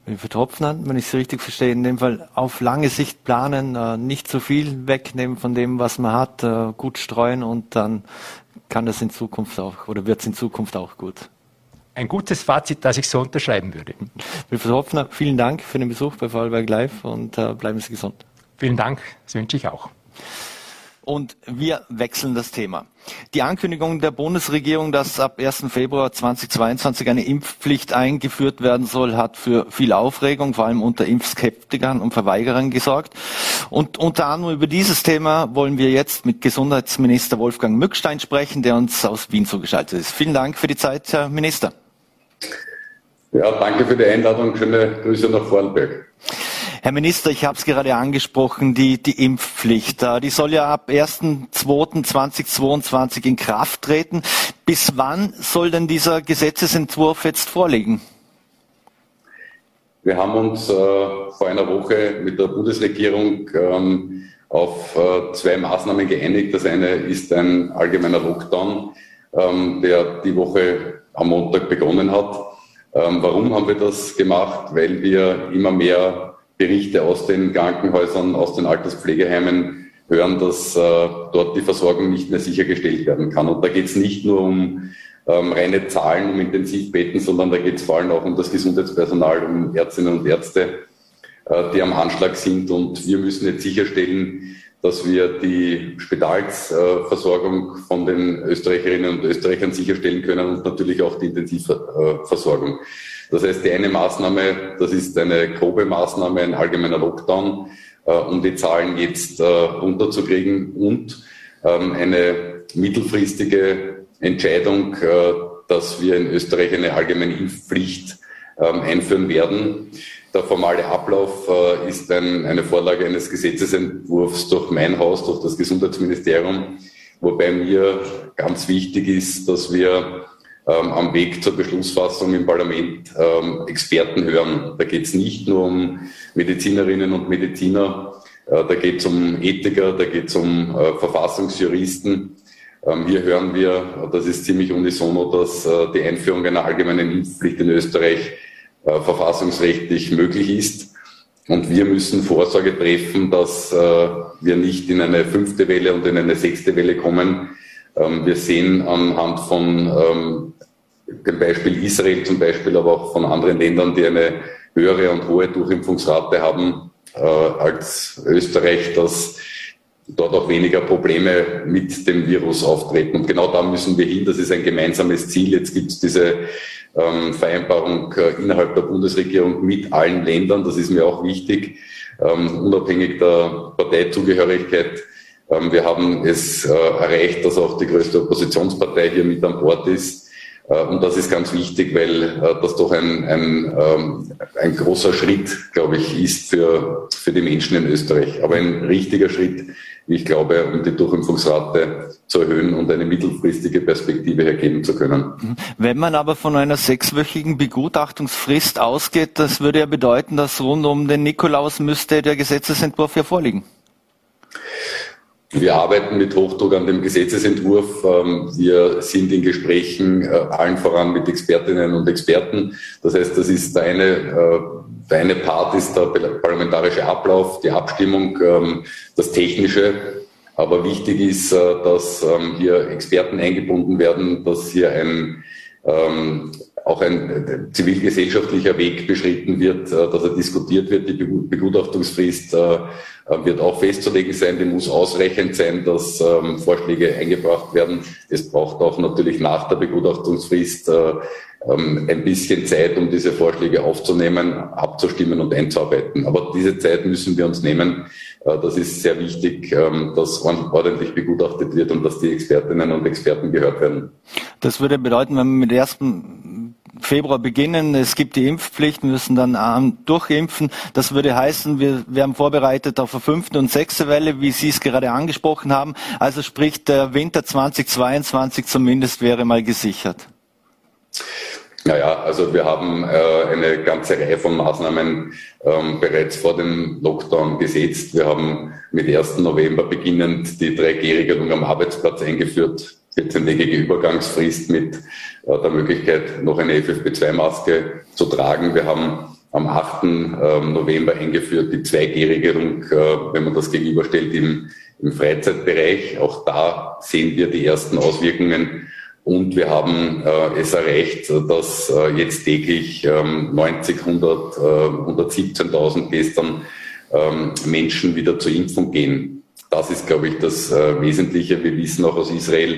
Viele Tropfen wenn ich es richtig verstehe, in dem Fall auf lange Sicht planen, äh, nicht zu viel wegnehmen von dem, was man hat, äh, gut streuen und dann kann das in Zukunft auch oder wird es in Zukunft auch gut ein gutes Fazit, das ich so unterschreiben würde. Wilfried Hopfner, vielen Dank für den Besuch bei Vorarlberg Live und äh, bleiben Sie gesund. Vielen Dank, das wünsche ich auch. Und wir wechseln das Thema. Die Ankündigung der Bundesregierung, dass ab 1. Februar 2022 eine Impfpflicht eingeführt werden soll, hat für viel Aufregung, vor allem unter Impfskeptikern und Verweigerern gesorgt. Und unter anderem über dieses Thema wollen wir jetzt mit Gesundheitsminister Wolfgang Mückstein sprechen, der uns aus Wien zugeschaltet ist. Vielen Dank für die Zeit, Herr Minister. Ja, danke für die Einladung. Schöne Grüße nach Vorarlberg. Herr Minister, ich habe es gerade angesprochen, die, die Impfpflicht. Die soll ja ab 1.2.2022 in Kraft treten. Bis wann soll denn dieser Gesetzesentwurf jetzt vorliegen? Wir haben uns äh, vor einer Woche mit der Bundesregierung ähm, auf äh, zwei Maßnahmen geeinigt. Das eine ist ein allgemeiner Lockdown, ähm, der die Woche am Montag begonnen hat. Ähm, warum haben wir das gemacht? Weil wir immer mehr Berichte aus den Krankenhäusern, aus den Alterspflegeheimen hören, dass äh, dort die Versorgung nicht mehr sichergestellt werden kann. Und da geht es nicht nur um ähm, reine Zahlen, um Intensivbetten, sondern da geht es vor allem auch um das Gesundheitspersonal, um Ärztinnen und Ärzte, äh, die am Anschlag sind. Und wir müssen jetzt sicherstellen, dass wir die Spitalsversorgung von den Österreicherinnen und Österreichern sicherstellen können und natürlich auch die Intensivversorgung. Das heißt, die eine Maßnahme, das ist eine grobe Maßnahme, ein allgemeiner Lockdown, äh, um die Zahlen jetzt äh, runterzukriegen und ähm, eine mittelfristige Entscheidung, äh, dass wir in Österreich eine allgemeine Impfpflicht ähm, einführen werden. Der formale Ablauf äh, ist ein, eine Vorlage eines Gesetzesentwurfs durch mein Haus, durch das Gesundheitsministerium, wobei mir ganz wichtig ist, dass wir ähm, am Weg zur Beschlussfassung im Parlament ähm, Experten hören. Da geht es nicht nur um Medizinerinnen und Mediziner, äh, da geht es um Ethiker, da geht es um äh, Verfassungsjuristen. Ähm, hier hören wir, das ist ziemlich unisono, dass äh, die Einführung einer allgemeinen Impfpflicht in Österreich äh, verfassungsrechtlich möglich ist. Und wir müssen Vorsorge treffen, dass äh, wir nicht in eine fünfte Welle und in eine sechste Welle kommen. Ähm, wir sehen anhand von ähm, dem Beispiel Israel zum Beispiel, aber auch von anderen Ländern, die eine höhere und hohe Durchimpfungsrate haben äh, als Österreich, dass dort auch weniger Probleme mit dem Virus auftreten. Und genau da müssen wir hin. Das ist ein gemeinsames Ziel. Jetzt gibt es diese ähm, Vereinbarung äh, innerhalb der Bundesregierung mit allen Ländern. Das ist mir auch wichtig, ähm, unabhängig der Parteizugehörigkeit. Ähm, wir haben es äh, erreicht, dass auch die größte Oppositionspartei hier mit an Bord ist. Äh, und das ist ganz wichtig, weil äh, das doch ein, ein, ähm, ein großer Schritt, glaube ich, ist für, für die Menschen in Österreich. Aber ein richtiger Schritt, ich glaube, um die Durchimpfungsrate zu erhöhen und eine mittelfristige Perspektive hergeben zu können. Mhm. Wenn man aber von einer sechswöchigen Begutachtungsfrist ausgeht, das würde ja bedeuten, dass rund um den Nikolaus müsste der Gesetzesentwurf ja vorliegen. Wir arbeiten mit Hochdruck an dem Gesetzesentwurf. Ähm, wir sind in Gesprächen äh, allen voran mit Expertinnen und Experten. Das heißt, das ist eine, äh, der eine Part ist der parlamentarische Ablauf, die Abstimmung, ähm, das Technische. Aber wichtig ist, äh, dass ähm, hier Experten eingebunden werden, dass hier ein, auch ein zivilgesellschaftlicher Weg beschritten wird, dass er diskutiert wird. Die Begutachtungsfrist wird auch festzulegen sein, die muss ausreichend sein, dass ähm, Vorschläge eingebracht werden. Es braucht auch natürlich nach der Begutachtungsfrist ähm, ein bisschen Zeit, um diese Vorschläge aufzunehmen, abzustimmen und einzuarbeiten. Aber diese Zeit müssen wir uns nehmen. Äh, das ist sehr wichtig, ähm, dass ordentlich begutachtet wird und dass die Expertinnen und Experten gehört werden. Das würde bedeuten, wenn wir mit 1. Februar beginnen, es gibt die Impfpflicht, wir müssen dann ähm, durchimpfen. Das würde heißen, wir werden vorbereitet auf eine fünfte und sechste Welle, wie Sie es gerade angesprochen haben. Also sprich, der Winter 2022 zumindest wäre mal gesichert. Naja, also wir haben äh, eine ganze Reihe von Maßnahmen ähm, bereits vor dem Lockdown gesetzt. Wir haben mit 1. November beginnend die 3G-Regelung am Arbeitsplatz eingeführt, 14-tägige Übergangsfrist mit äh, der Möglichkeit, noch eine FFP2-Maske zu tragen. Wir haben am 8. Ähm, November eingeführt die 2G-Regelung, äh, wenn man das gegenüberstellt im, im Freizeitbereich. Auch da sehen wir die ersten Auswirkungen und wir haben äh, es erreicht, dass äh, jetzt täglich ähm, 90, 100, äh, 117.000 gestern ähm, Menschen wieder zur Impfung gehen. Das ist, glaube ich, das äh, Wesentliche. Wir wissen auch aus Israel,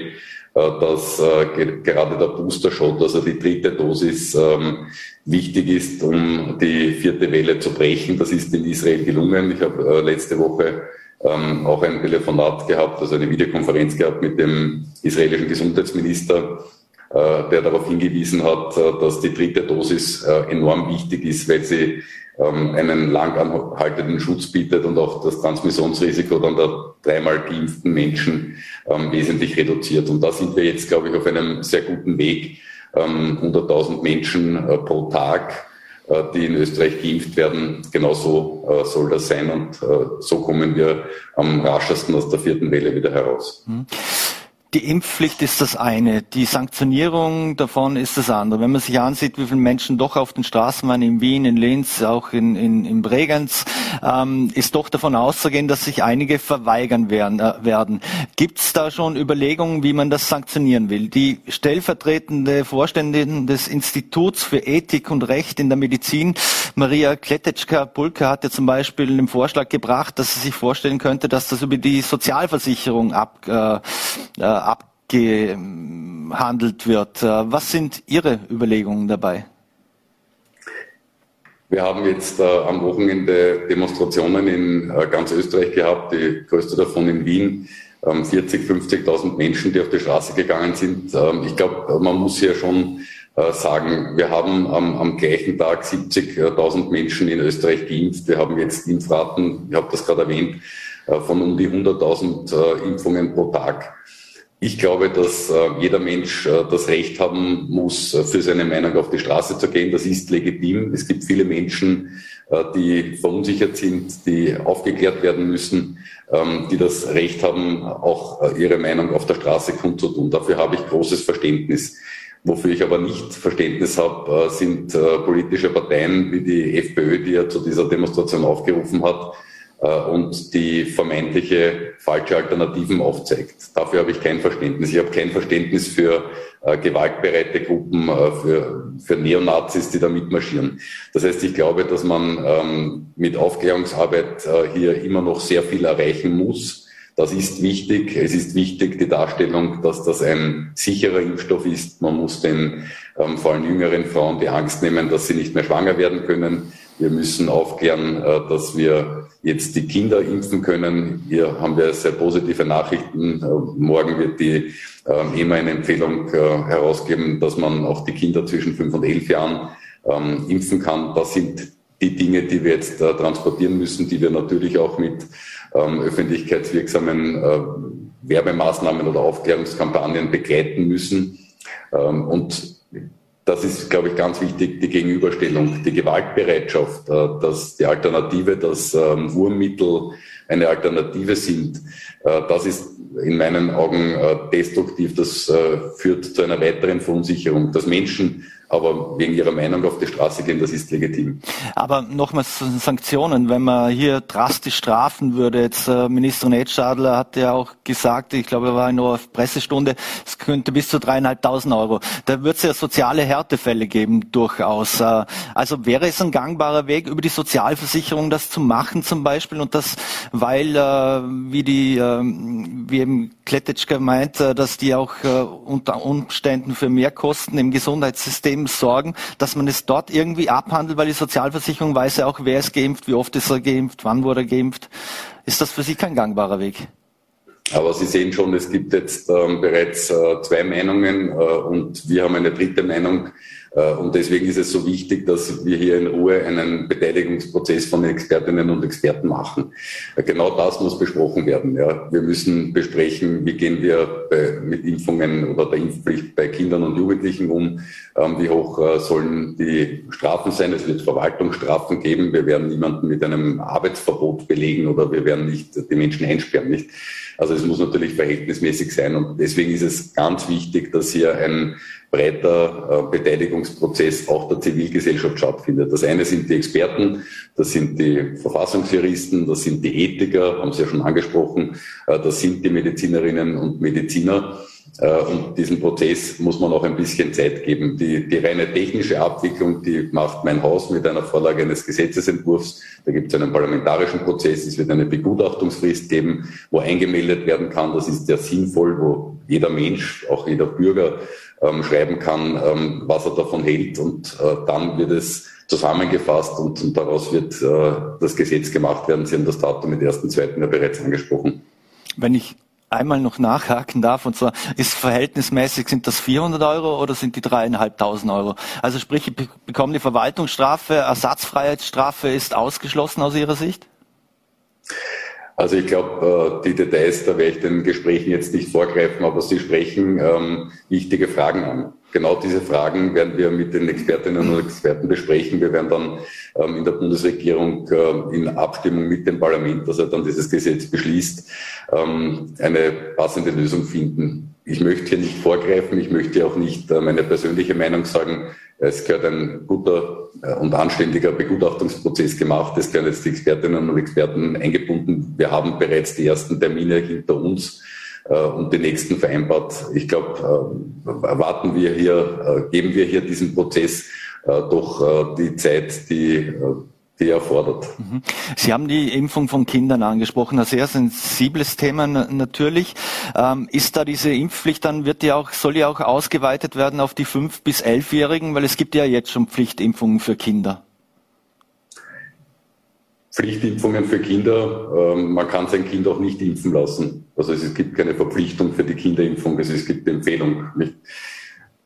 äh, dass äh, ge gerade der Booster-Shot, also die dritte Dosis, ähm, wichtig ist, um die vierte Welle zu brechen. Das ist in Israel gelungen. Ich habe letzte Woche ähm, auch ein Telefonat gehabt, also eine Videokonferenz gehabt mit dem israelischen Gesundheitsminister, äh, der darauf hingewiesen hat, äh, dass die dritte Dosis äh, enorm wichtig ist, weil sie ähm, einen lang anhaltenden Schutz bietet und auch das Transmissionsrisiko dann der dreimal geimpften Menschen ähm, wesentlich reduziert. Und da sind wir jetzt, glaube ich, auf einem sehr guten Weg. 100.000 ähm, Menschen äh, pro Tag die in Österreich geimpft werden. Genauso äh, soll das sein und äh, so kommen wir am raschesten aus der vierten Welle wieder heraus. Mhm. Die Impfpflicht ist das eine, die Sanktionierung davon ist das andere. Wenn man sich ansieht, wie viele Menschen doch auf den Straßen waren, in Wien, in Linz, auch in, in, in Bregenz, ähm, ist doch davon auszugehen, dass sich einige verweigern werden. Äh, werden. Gibt es da schon Überlegungen, wie man das sanktionieren will? Die stellvertretende Vorständin des Instituts für Ethik und Recht in der Medizin, Maria Kletetschka-Pulke, hat ja zum Beispiel den Vorschlag gebracht, dass sie sich vorstellen könnte, dass das über die Sozialversicherung ab, äh, äh abgehandelt wird. Äh, was sind Ihre Überlegungen dabei? Wir haben jetzt äh, am Wochenende Demonstrationen in äh, ganz Österreich gehabt, die größte davon in Wien. Ähm, 40, 50.000 Menschen, die auf die Straße gegangen sind. Ähm, ich glaube, man muss hier schon äh, sagen, wir haben am, am gleichen Tag 70.000 Menschen in Österreich geimpft. Wir haben jetzt Impfraten, ich habe das gerade erwähnt, äh, von um die 100.000 äh, Impfungen pro Tag. Ich glaube, dass äh, jeder Mensch äh, das Recht haben muss, äh, für seine Meinung auf die Straße zu gehen. Das ist legitim. Es gibt viele Menschen, die verunsichert sind, die aufgeklärt werden müssen, ähm, die das Recht haben, auch ihre Meinung auf der Straße kundzutun. Dafür habe ich großes Verständnis. Wofür ich aber nicht Verständnis habe, sind politische Parteien wie die FPÖ, die ja zu dieser Demonstration aufgerufen hat, und die vermeintliche falsche Alternativen aufzeigt. Dafür habe ich kein Verständnis. Ich habe kein Verständnis für äh, gewaltbereite Gruppen, äh, für, für Neonazis, die da mitmarschieren. Das heißt, ich glaube, dass man ähm, mit Aufklärungsarbeit äh, hier immer noch sehr viel erreichen muss. Das ist wichtig. Es ist wichtig, die Darstellung, dass das ein sicherer Impfstoff ist. Man muss den ähm, vor allem jüngeren Frauen die Angst nehmen, dass sie nicht mehr schwanger werden können. Wir müssen aufklären, äh, dass wir jetzt die Kinder impfen können. Hier haben wir sehr positive Nachrichten. Äh, morgen wird die EMA ähm, eine Empfehlung äh, herausgeben, dass man auch die Kinder zwischen fünf und elf Jahren ähm, impfen kann. Das sind die Dinge, die wir jetzt transportieren müssen, die wir natürlich auch mit ähm, öffentlichkeitswirksamen Werbemaßnahmen oder Aufklärungskampagnen begleiten müssen. und das ist, glaube ich, ganz wichtig, die Gegenüberstellung, die Gewaltbereitschaft, äh, dass die Alternative, dass ähm, Wurmmittel eine Alternative sind. Äh, das ist in meinen Augen äh, destruktiv. Das führt zu einer weiteren Verunsicherung, dass Menschen aber wegen ihrer Meinung auf die Straße gehen, das ist legitim. Aber nochmals Sanktionen, wenn man hier drastisch strafen würde, jetzt äh, Ministerin Edstadler hat ja auch gesagt, ich glaube, er war in einer Pressestunde, es könnte bis zu dreieinhalbtausend Euro. Da wird es ja soziale Härtefälle geben, durchaus. Äh, also wäre es ein gangbarer Weg, über die Sozialversicherung das zu machen zum Beispiel und das, weil, äh, wie die, äh, wie eben Kletetschka meint, äh, dass die auch äh, unter Umständen für Mehrkosten im Gesundheitssystem sorgen, dass man es dort irgendwie abhandelt, weil die Sozialversicherung weiß ja auch, wer ist geimpft, wie oft ist er geimpft, wann wurde er geimpft. Ist das für Sie kein gangbarer Weg? Aber Sie sehen schon, es gibt jetzt ähm, bereits äh, zwei Meinungen äh, und wir haben eine dritte Meinung. Äh, und deswegen ist es so wichtig, dass wir hier in Ruhe einen Beteiligungsprozess von Expertinnen und Experten machen. Äh, genau das muss besprochen werden. Ja. Wir müssen besprechen, wie gehen wir bei, mit Impfungen oder der Impfpflicht bei Kindern und Jugendlichen um. Ähm, wie hoch äh, sollen die Strafen sein? Es wird Verwaltungsstrafen geben. Wir werden niemanden mit einem Arbeitsverbot belegen oder wir werden nicht die Menschen einsperren. Nicht? Also es muss natürlich verhältnismäßig sein. Und deswegen ist es ganz wichtig, dass hier ein breiter äh, Beteiligungsprozess auch der Zivilgesellschaft stattfindet. Das eine sind die Experten, das sind die Verfassungsjuristen, das sind die Ethiker, haben Sie ja schon angesprochen, äh, das sind die Medizinerinnen und Mediziner. Äh, und diesen Prozess muss man auch ein bisschen Zeit geben. Die, die reine technische Abwicklung, die macht mein Haus mit einer Vorlage eines Gesetzesentwurfs. Da gibt es einen parlamentarischen Prozess. Es wird eine Begutachtungsfrist geben, wo eingemeldet werden kann. Das ist sehr sinnvoll, wo jeder Mensch, auch jeder Bürger ähm, schreiben kann, ähm, was er davon hält. Und äh, dann wird es zusammengefasst und, und daraus wird äh, das Gesetz gemacht werden. Sie haben das Datum mit 1.2. ja bereits angesprochen. Wenn ich einmal noch nachhaken darf, und zwar ist verhältnismäßig, sind das 400 Euro oder sind die dreieinhalbtausend Euro? Also sprich, ich bekomme die Verwaltungsstrafe, Ersatzfreiheitsstrafe ist ausgeschlossen aus Ihrer Sicht? Also ich glaube, äh, die Details, da werde ich den Gesprächen jetzt nicht vorgreifen, aber Sie sprechen ähm, wichtige Fragen an. Genau diese Fragen werden wir mit den Expertinnen und Experten besprechen. Wir werden dann ähm, in der Bundesregierung äh, in Abstimmung mit dem Parlament, dass er dann dieses Gesetz beschließt, ähm, eine passende Lösung finden. Ich möchte hier nicht vorgreifen, ich möchte auch nicht äh, meine persönliche Meinung sagen. Es gehört ein guter äh, und anständiger Begutachtungsprozess gemacht. Es werden jetzt die Expertinnen und Experten eingebunden. Wir haben bereits die ersten Termine hinter uns äh, und die nächsten vereinbart. Ich glaube, erwarten wir hier, geben wir hier diesem Prozess doch die Zeit, die die erfordert. Sie haben die Impfung von Kindern angesprochen, ein sehr sensibles Thema natürlich. Ähm, ist da diese Impfpflicht dann, wird die auch, soll die auch ausgeweitet werden auf die fünf bis elfjährigen, weil es gibt ja jetzt schon Pflichtimpfungen für Kinder. Pflichtimpfungen für Kinder, ähm, man kann sein Kind auch nicht impfen lassen. Also es gibt keine Verpflichtung für die Kinderimpfung, es gibt Empfehlung. Nicht?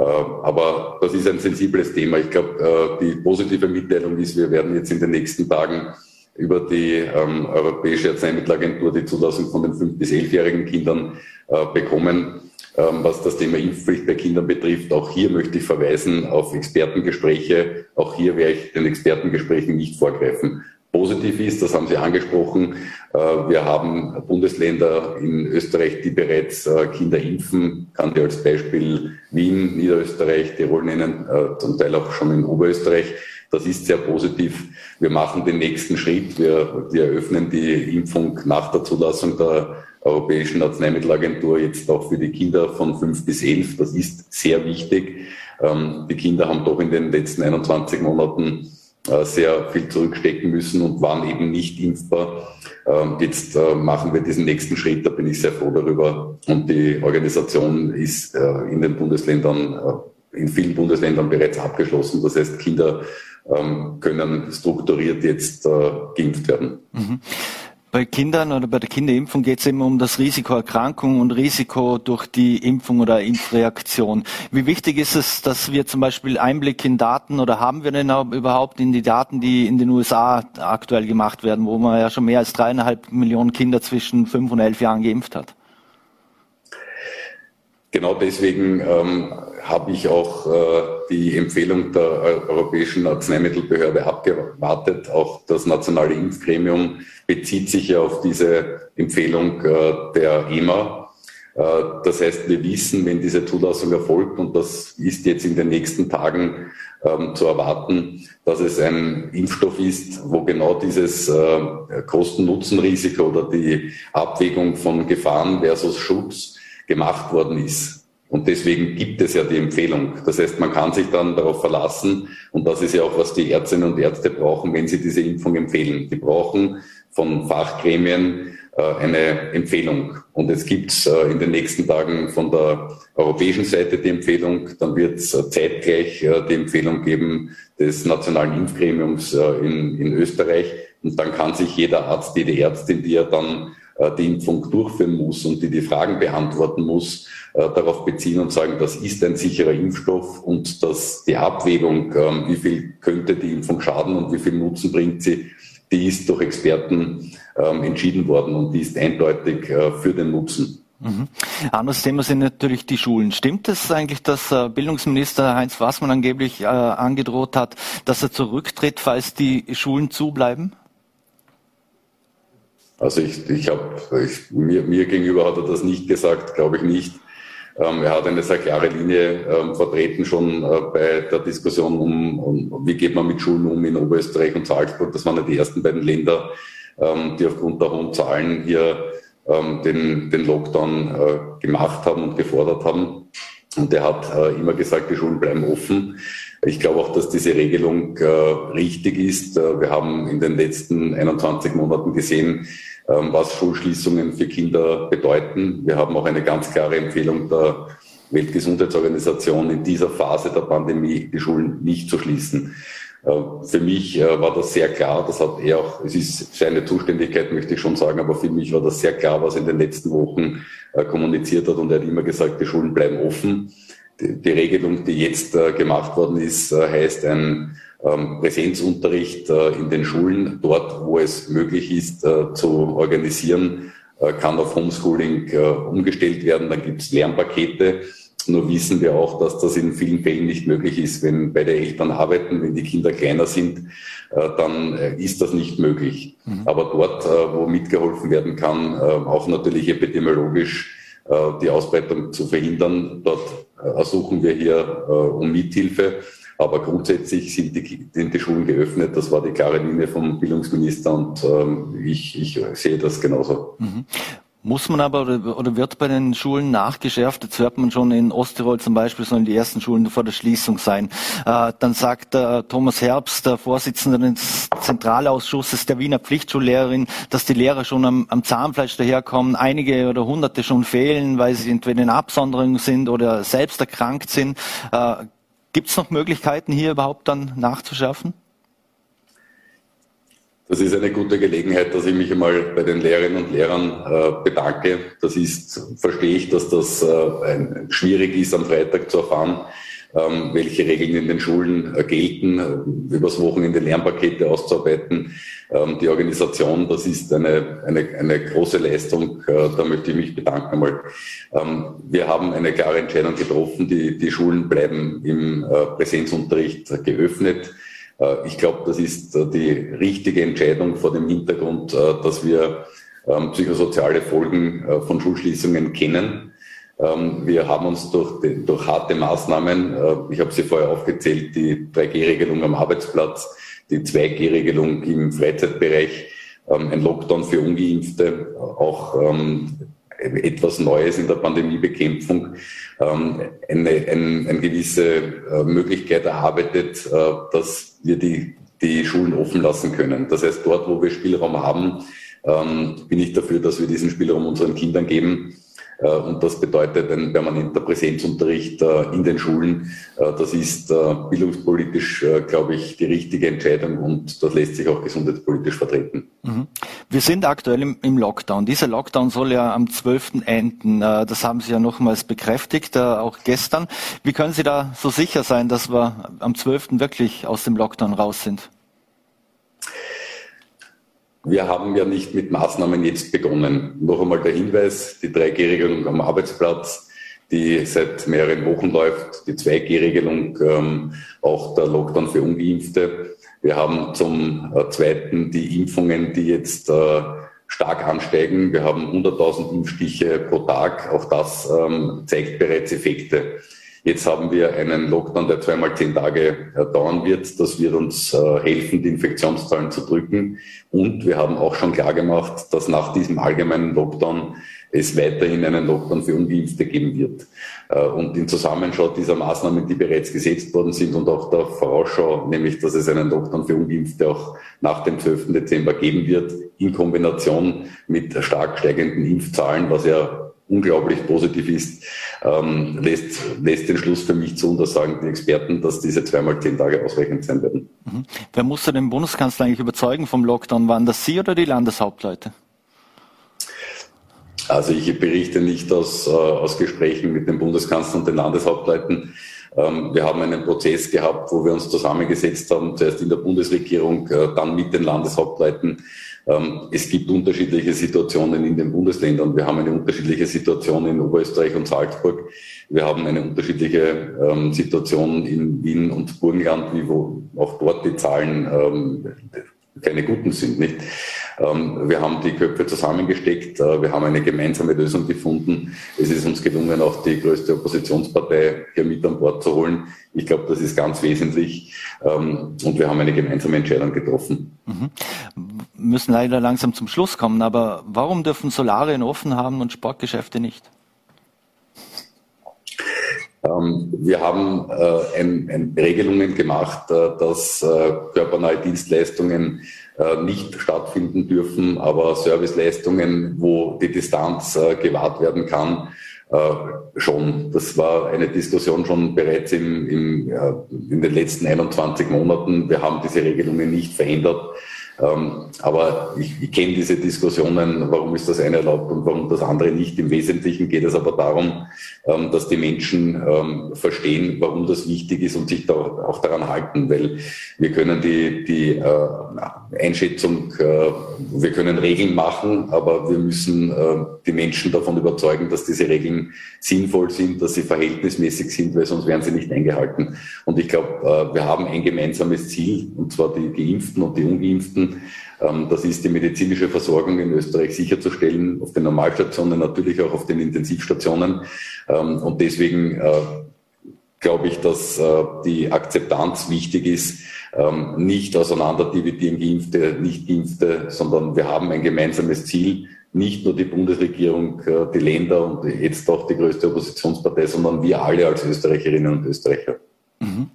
Äh, aber das ist ein sensibles Thema. Ich glaube, äh, die positive Mitteilung ist, wir werden jetzt in den nächsten Tagen über die ähm, Europäische Arzneimittelagentur die Zulassung von den 5- bis 11-jährigen Kindern äh, bekommen. Ähm, was das Thema Impfpflicht bei Kindern betrifft, auch hier möchte ich verweisen auf Expertengespräche. Auch hier werde ich den Expertengesprächen nicht vorgreifen positiv ist, das haben Sie angesprochen. Äh, wir haben Bundesländer in Österreich, die bereits äh, Kinder impfen. Kann dir als Beispiel Wien, Niederösterreich, Tirol nennen, äh, zum Teil auch schon in Oberösterreich. Das ist sehr positiv. Wir machen den nächsten Schritt. Wir, wir eröffnen die Impfung nach der Zulassung der Europäischen Arzneimittelagentur jetzt auch für die Kinder von fünf bis elf. Das ist sehr wichtig. Ähm, die Kinder haben doch in den letzten 21 Monaten sehr viel zurückstecken müssen und waren eben nicht impfbar. Ähm, jetzt äh, machen wir diesen nächsten Schritt, da bin ich sehr froh darüber. Und die Organisation ist äh, in den Bundesländern, in vielen Bundesländern bereits abgeschlossen. Das heißt, Kinder ähm, können strukturiert jetzt geimpft werden. Mhm bei Kindern oder bei der Kinderimpfung geht es immer um das Risiko Erkrankung und Risiko durch die Impfung oder Impfreaktion. Wie wichtig ist es, dass wir zum Beispiel Einblick in Daten oder haben wir denn überhaupt in die Daten, die in den USA aktuell gemacht werden, wo man ja schon mehr als dreieinhalb Millionen Kinder zwischen fünf und elf Jahren geimpft hat? Genau deswegen ähm, habe ich auch äh, die Empfehlung der Europäischen Arzneimittelbehörde abgewartet. Auch das nationale Impfgremium bezieht sich ja auf diese Empfehlung äh, der EMA. Das heißt, wir wissen, wenn diese Zulassung erfolgt, und das ist jetzt in den nächsten Tagen ähm, zu erwarten, dass es ein Impfstoff ist, wo genau dieses äh, Kosten-Nutzen-Risiko oder die Abwägung von Gefahren versus Schutz gemacht worden ist. Und deswegen gibt es ja die Empfehlung. Das heißt, man kann sich dann darauf verlassen, und das ist ja auch, was die Ärztinnen und Ärzte brauchen, wenn sie diese Impfung empfehlen. Die brauchen von Fachgremien äh, eine Empfehlung. Und es gibt äh, in den nächsten Tagen von der europäischen Seite die Empfehlung, dann wird es äh, zeitgleich die Empfehlung geben des nationalen Impfgremiums in, in Österreich. Und dann kann sich jeder Arzt, jede Ärztin, die ja dann die Impfung durchführen muss und die die Fragen beantworten muss, darauf beziehen und sagen, das ist ein sicherer Impfstoff und dass die Abwägung, ähm, wie viel könnte die Impfung schaden und wie viel Nutzen bringt sie, die ist durch Experten ähm, entschieden worden und die ist eindeutig äh, für den Nutzen. Mhm. Anderes Thema sind natürlich die Schulen. Stimmt es eigentlich, dass äh, Bildungsminister Heinz Wassmann angeblich äh, angedroht hat, dass er zurücktritt, falls die Schulen zubleiben? Also ich, ich habe, mir, mir gegenüber hat er das nicht gesagt, glaube ich nicht. Ähm, er hat eine sehr klare Linie ähm, vertreten schon äh, bei der Diskussion um, um, wie geht man mit Schulen um in Oberösterreich und Salzburg. Das waren ja die ersten beiden Länder, ähm, die aufgrund der hohen Zahlen hier ähm, den, den Lockdown äh, gemacht haben und gefordert haben. Und er hat äh, immer gesagt, die Schulen bleiben offen. Ich glaube auch, dass diese Regelung äh, richtig ist. Äh, wir haben in den letzten 21 Monaten gesehen, was Schulschließungen für Kinder bedeuten. Wir haben auch eine ganz klare Empfehlung der Weltgesundheitsorganisation in dieser Phase der Pandemie, die Schulen nicht zu schließen. Äh, für mich äh, war das sehr klar, das hat er auch, es ist seine Zuständigkeit, möchte ich schon sagen, aber für mich war das sehr klar, was er in den letzten Wochen äh, kommuniziert hat und er hat immer gesagt, die Schulen bleiben offen. Die, Regelung, die jetzt gemacht worden ist, heißt ein ähm, Präsenzunterricht äh, in den Schulen, dort, wo es möglich ist, äh, zu organisieren, äh, kann auf Homeschooling umgestellt werden. Dann gibt es Lernpakete. Nur wissen wir auch, dass das in vielen Fällen nicht möglich ist. Wenn beide Eltern arbeiten, wenn die Kinder kleiner sind, dann ist das nicht möglich. Mhm. Aber dort, wo mitgeholfen werden kann, auch natürlich epidemiologisch die Ausbreitung zu verhindern, dort ersuchen wir hier um Mithilfe. Aber grundsätzlich sind die, sind die Schulen geöffnet. Das war die klare Linie vom Bildungsminister und ähm, ich, ich sehe das genauso. Mhm. Muss man aber oder, oder wird bei den Schulen nachgeschärft? Jetzt hört man schon in Osttirol zum Beispiel sollen die ersten Schulen vor der Schließung sein. Äh, dann sagt Thomas Herbst, der Vorsitzende des Zentralausschusses der Wiener Pflichtschullehrerin, dass die Lehrer schon am, am Zahnfleisch daherkommen, einige oder hunderte schon fehlen, weil sie entweder in Absonderung sind oder selbst erkrankt sind. Äh, Gibt es noch Möglichkeiten, hier überhaupt dann nachzuschärfen? Das ist eine gute Gelegenheit, dass ich mich einmal bei den Lehrerinnen und Lehrern äh, bedanke. Das ist, verstehe ich, dass das äh, schwierig ist, am Freitag zu erfahren, welche Regeln in den Schulen äh, gelten, äh, übers Wochenende Lernpakete auszuarbeiten. Ähm, die Organisation, das ist eine, eine, eine große Leistung, äh, da möchte ich mich bedanken einmal. Ähm, wir haben eine klare Entscheidung getroffen, die, die Schulen bleiben im Präsenzunterricht geöffnet. Ich glaube, das ist die richtige Entscheidung vor dem Hintergrund, dass wir psychosoziale Folgen von Schulschließungen kennen. Ähm, wir haben uns durch, durch harte Maßnahmen, äh, ich habe sie vorher aufgezählt, die 3G-Regelung am Arbeitsplatz, die 2G-Regelung im Freizeitbereich, ähm, ein Lockdown für Ungeimpfte, auch ähm, etwas Neues in der Pandemiebekämpfung, eine, eine, eine gewisse äh, Möglichkeit erarbeitet, äh, dass wir die, die Schulen offen lassen können. Das heißt, dort, wo wir Spielraum haben, bin ich dafür, dass wir diesen Spielraum unseren Kindern geben und das bedeutet ein permanenter Präsenzunterricht äh, in den Schulen. Äh, das ist bildungspolitisch, glaube ich, die richtige Entscheidung und das lässt sich auch gesundheitspolitisch vertreten. Mhm. Wir sind aktuell im, Lockdown. Dieser Lockdown soll ja am 12. enden. Das haben Sie ja nochmals bekräftigt, auch gestern. Wie können Sie da so sicher sein, dass wir am 12. wirklich aus dem Lockdown raus sind? Wir haben ja nicht mit Maßnahmen jetzt begonnen. Noch einmal der Hinweis, die 3G-Regelung am Arbeitsplatz, die seit mehreren Wochen läuft, die 2G-Regelung, ähm, auch der Lockdown für Ungeimpfte. Wir haben zum äh, Zweiten die Impfungen, die jetzt äh, stark ansteigen. Wir haben 100.000 Impfstiche pro Tag. Auch das ähm, zeigt bereits Effekte. Jetzt haben wir einen Lockdown, der zweimal zehn Tage dauern wird. Das wird uns äh, helfen, die Infektionszahlen zu drücken. Und wir haben auch schon klar gemacht, dass nach diesem allgemeinen Lockdown es weiterhin einen Lockdown für Ungeimpfte geben wird. Äh, und in Zusammenschau dieser Maßnahmen, die bereits gesetzt worden sind und auch der Vorausschau, nämlich dass es einen Lockdown für Ungeimpfte auch nach dem 12. Dezember geben wird, in Kombination mit stark steigenden Impfzahlen, was ja unglaublich positiv ist, ähm, lässt, lässt den Schluss für mich zu, und das sagen die Experten, dass diese zweimal zehn Tage ausreichend sein werden. Mhm. Wer musste den Bundeskanzler eigentlich überzeugen vom Lockdown? Waren das Sie oder die Landeshauptleute? Also ich berichte nicht aus, äh, aus Gesprächen mit dem Bundeskanzler und den Landeshauptleuten. Ähm, wir haben einen Prozess gehabt, wo wir uns zusammengesetzt haben, zuerst in der Bundesregierung, äh, dann mit den Landeshauptleuten es gibt unterschiedliche Situationen in den Bundesländern. Wir haben eine unterschiedliche Situation in Oberösterreich und Salzburg. Wir haben eine unterschiedliche ähm, Situation in Wien und Burgenland, wie wo auch dort die Zahlen ähm, keine guten sind. Nicht? Ähm, wir haben die Köpfe zusammengesteckt, äh, wir haben eine gemeinsame Lösung gefunden. Es ist uns gelungen, auch die größte Oppositionspartei hier mit an Bord zu holen. Ich glaube, das ist ganz wesentlich ähm, und wir haben eine gemeinsame Entscheidung getroffen. Mhm. Müssen leider langsam zum Schluss kommen, aber warum dürfen Solarien offen haben und Sportgeschäfte nicht? Ähm, wir haben äh, Regelungen gemacht, äh, dass äh, körpernahe Dienstleistungen nicht stattfinden dürfen, aber Serviceleistungen, wo die Distanz gewahrt werden kann, schon. Das war eine Diskussion schon bereits im, im, in den letzten 21 Monaten. Wir haben diese Regelungen nicht verändert. Ähm, aber ich, ich kenne diese Diskussionen, warum ist das eine erlaubt und warum das andere nicht. Im Wesentlichen geht es aber darum, ähm, dass die Menschen ähm, verstehen, warum das wichtig ist und sich da auch daran halten, weil wir können die, die äh, Einschätzung, äh, wir können Regeln machen, aber wir müssen äh, die Menschen davon überzeugen, dass diese Regeln sinnvoll sind, dass sie verhältnismäßig sind, weil sonst werden sie nicht eingehalten. Und ich glaube, wir haben ein gemeinsames Ziel, und zwar die Geimpften und die Ungeimpften, ähm, das ist die medizinische Versorgung in Österreich sicherzustellen, auf den Normalstationen, natürlich auch auf den Intensivstationen. Ähm, und deswegen äh, glaube ich, dass äh, die Akzeptanz wichtig ist, ähm, nicht auseinander dividieren Geimpfte, nicht Geimpfte, sondern wir haben ein gemeinsames Ziel, nicht nur die Bundesregierung, äh, die Länder und jetzt auch die größte Oppositionspartei, sondern wir alle als Österreicherinnen und Österreicher. Mhm.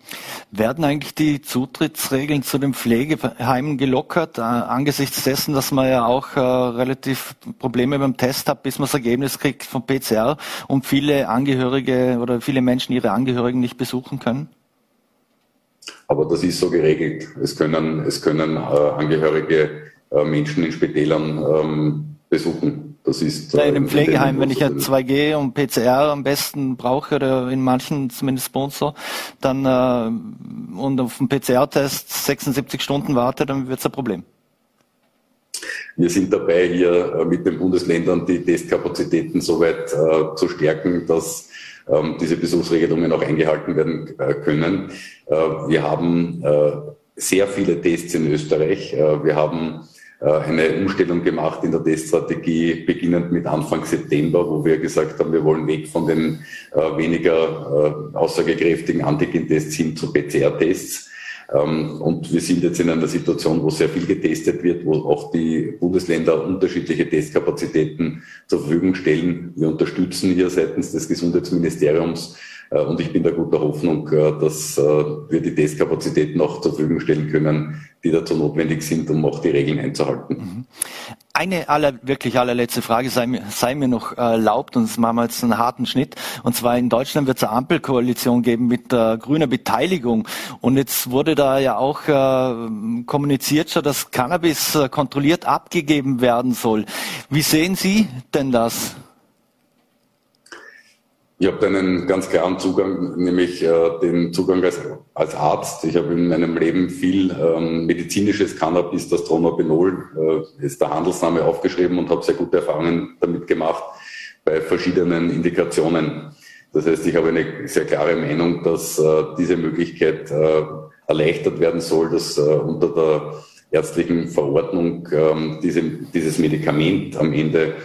Werden eigentlich die Zutrittsregeln zu den Pflegeheimen gelockert, äh, angesichts dessen, dass man ja auch äh, relativ Probleme beim Test hat, bis man das Ergebnis kriegt vom PCR und viele Angehörige oder viele Menschen ihre Angehörigen nicht besuchen können? Aber das ist so geregelt. Es können, es können äh, Angehörige äh, Menschen in Spitälern ähm, besuchen. Das ist in einem Pflegeheim, wenn ich ja 2G und PCR am besten brauche oder in manchen zumindest Sponsor, dann äh, und auf den PCR-Test 76 Stunden warte, dann wird es ein Problem. Wir sind dabei, hier äh, mit den Bundesländern die Testkapazitäten so weit äh, zu stärken, dass ähm, diese Besuchsregelungen auch eingehalten werden äh, können. Äh, wir haben äh, sehr viele Tests in Österreich. wir haben äh, eine Umstellung gemacht in der Teststrategie, beginnend mit Anfang September, wo wir gesagt haben, wir wollen weg von den äh, weniger äh, aussagekräftigen Antigen-Tests hin zu PCR-Tests. Ähm, und wir sind jetzt in einer Situation, wo sehr viel getestet wird, wo auch die Bundesländer unterschiedliche Testkapazitäten zur Verfügung stellen. Wir unterstützen hier seitens des Gesundheitsministeriums äh, und ich bin da guter Hoffnung, äh, dass äh, wir die Testkapazitäten auch zur Verfügung stellen können, die dazu notwendig sind, um auch die Regeln einzuhalten. Mhm. Eine aller, wirklich allerletzte Frage sei mir, sei mir noch erlaubt, und das machen wir jetzt einen harten Schnitt. Und zwar in Deutschland wird es eine Ampelkoalition geben mit äh, grüner Beteiligung. Und jetzt wurde da ja auch äh, kommuniziert schon, dass Cannabis äh, kontrolliert abgegeben werden soll. Wie sehen Sie denn das? Ich habe einen ganz klaren Zugang, nämlich äh, den Zugang als, als Arzt. Ich habe in meinem Leben viel ähm, medizinisches Cannabis, das Dronobenol, äh, ist der Handelsname aufgeschrieben und habe sehr gute Erfahrungen damit gemacht bei verschiedenen Indikationen. Das heißt, ich habe eine sehr klare Meinung, dass äh, diese Möglichkeit äh, erleichtert werden soll, dass äh, unter der ärztlichen Verordnung ähm, diese, dieses Medikament am Ende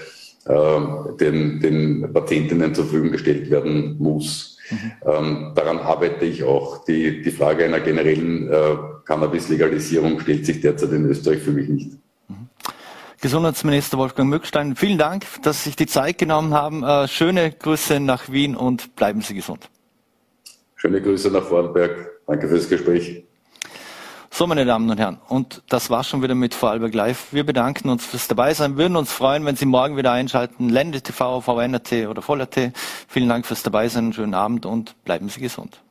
den, den Patientinnen zur Verfügung gestellt werden muss. Mhm. Ähm, daran arbeite ich auch. Die, die Frage einer generellen äh, Cannabis-Legalisierung stellt sich derzeit in Österreich für mich nicht. Mhm. Gesundheitsminister Wolfgang Mückstein, vielen Dank, dass Sie sich die Zeit genommen haben. Äh, schöne Grüße nach Wien und bleiben Sie gesund. Schöne Grüße nach Vorarlberg. Danke fürs Gespräch. So, meine Damen und Herren, und das war's schon wieder mit Vorarlberg Live. Wir bedanken uns fürs Dabeisein, würden uns freuen, wenn Sie morgen wieder einschalten. Lende TV, VNRT oder Voller.t. Vielen Dank fürs Dabeisein, schönen Abend und bleiben Sie gesund.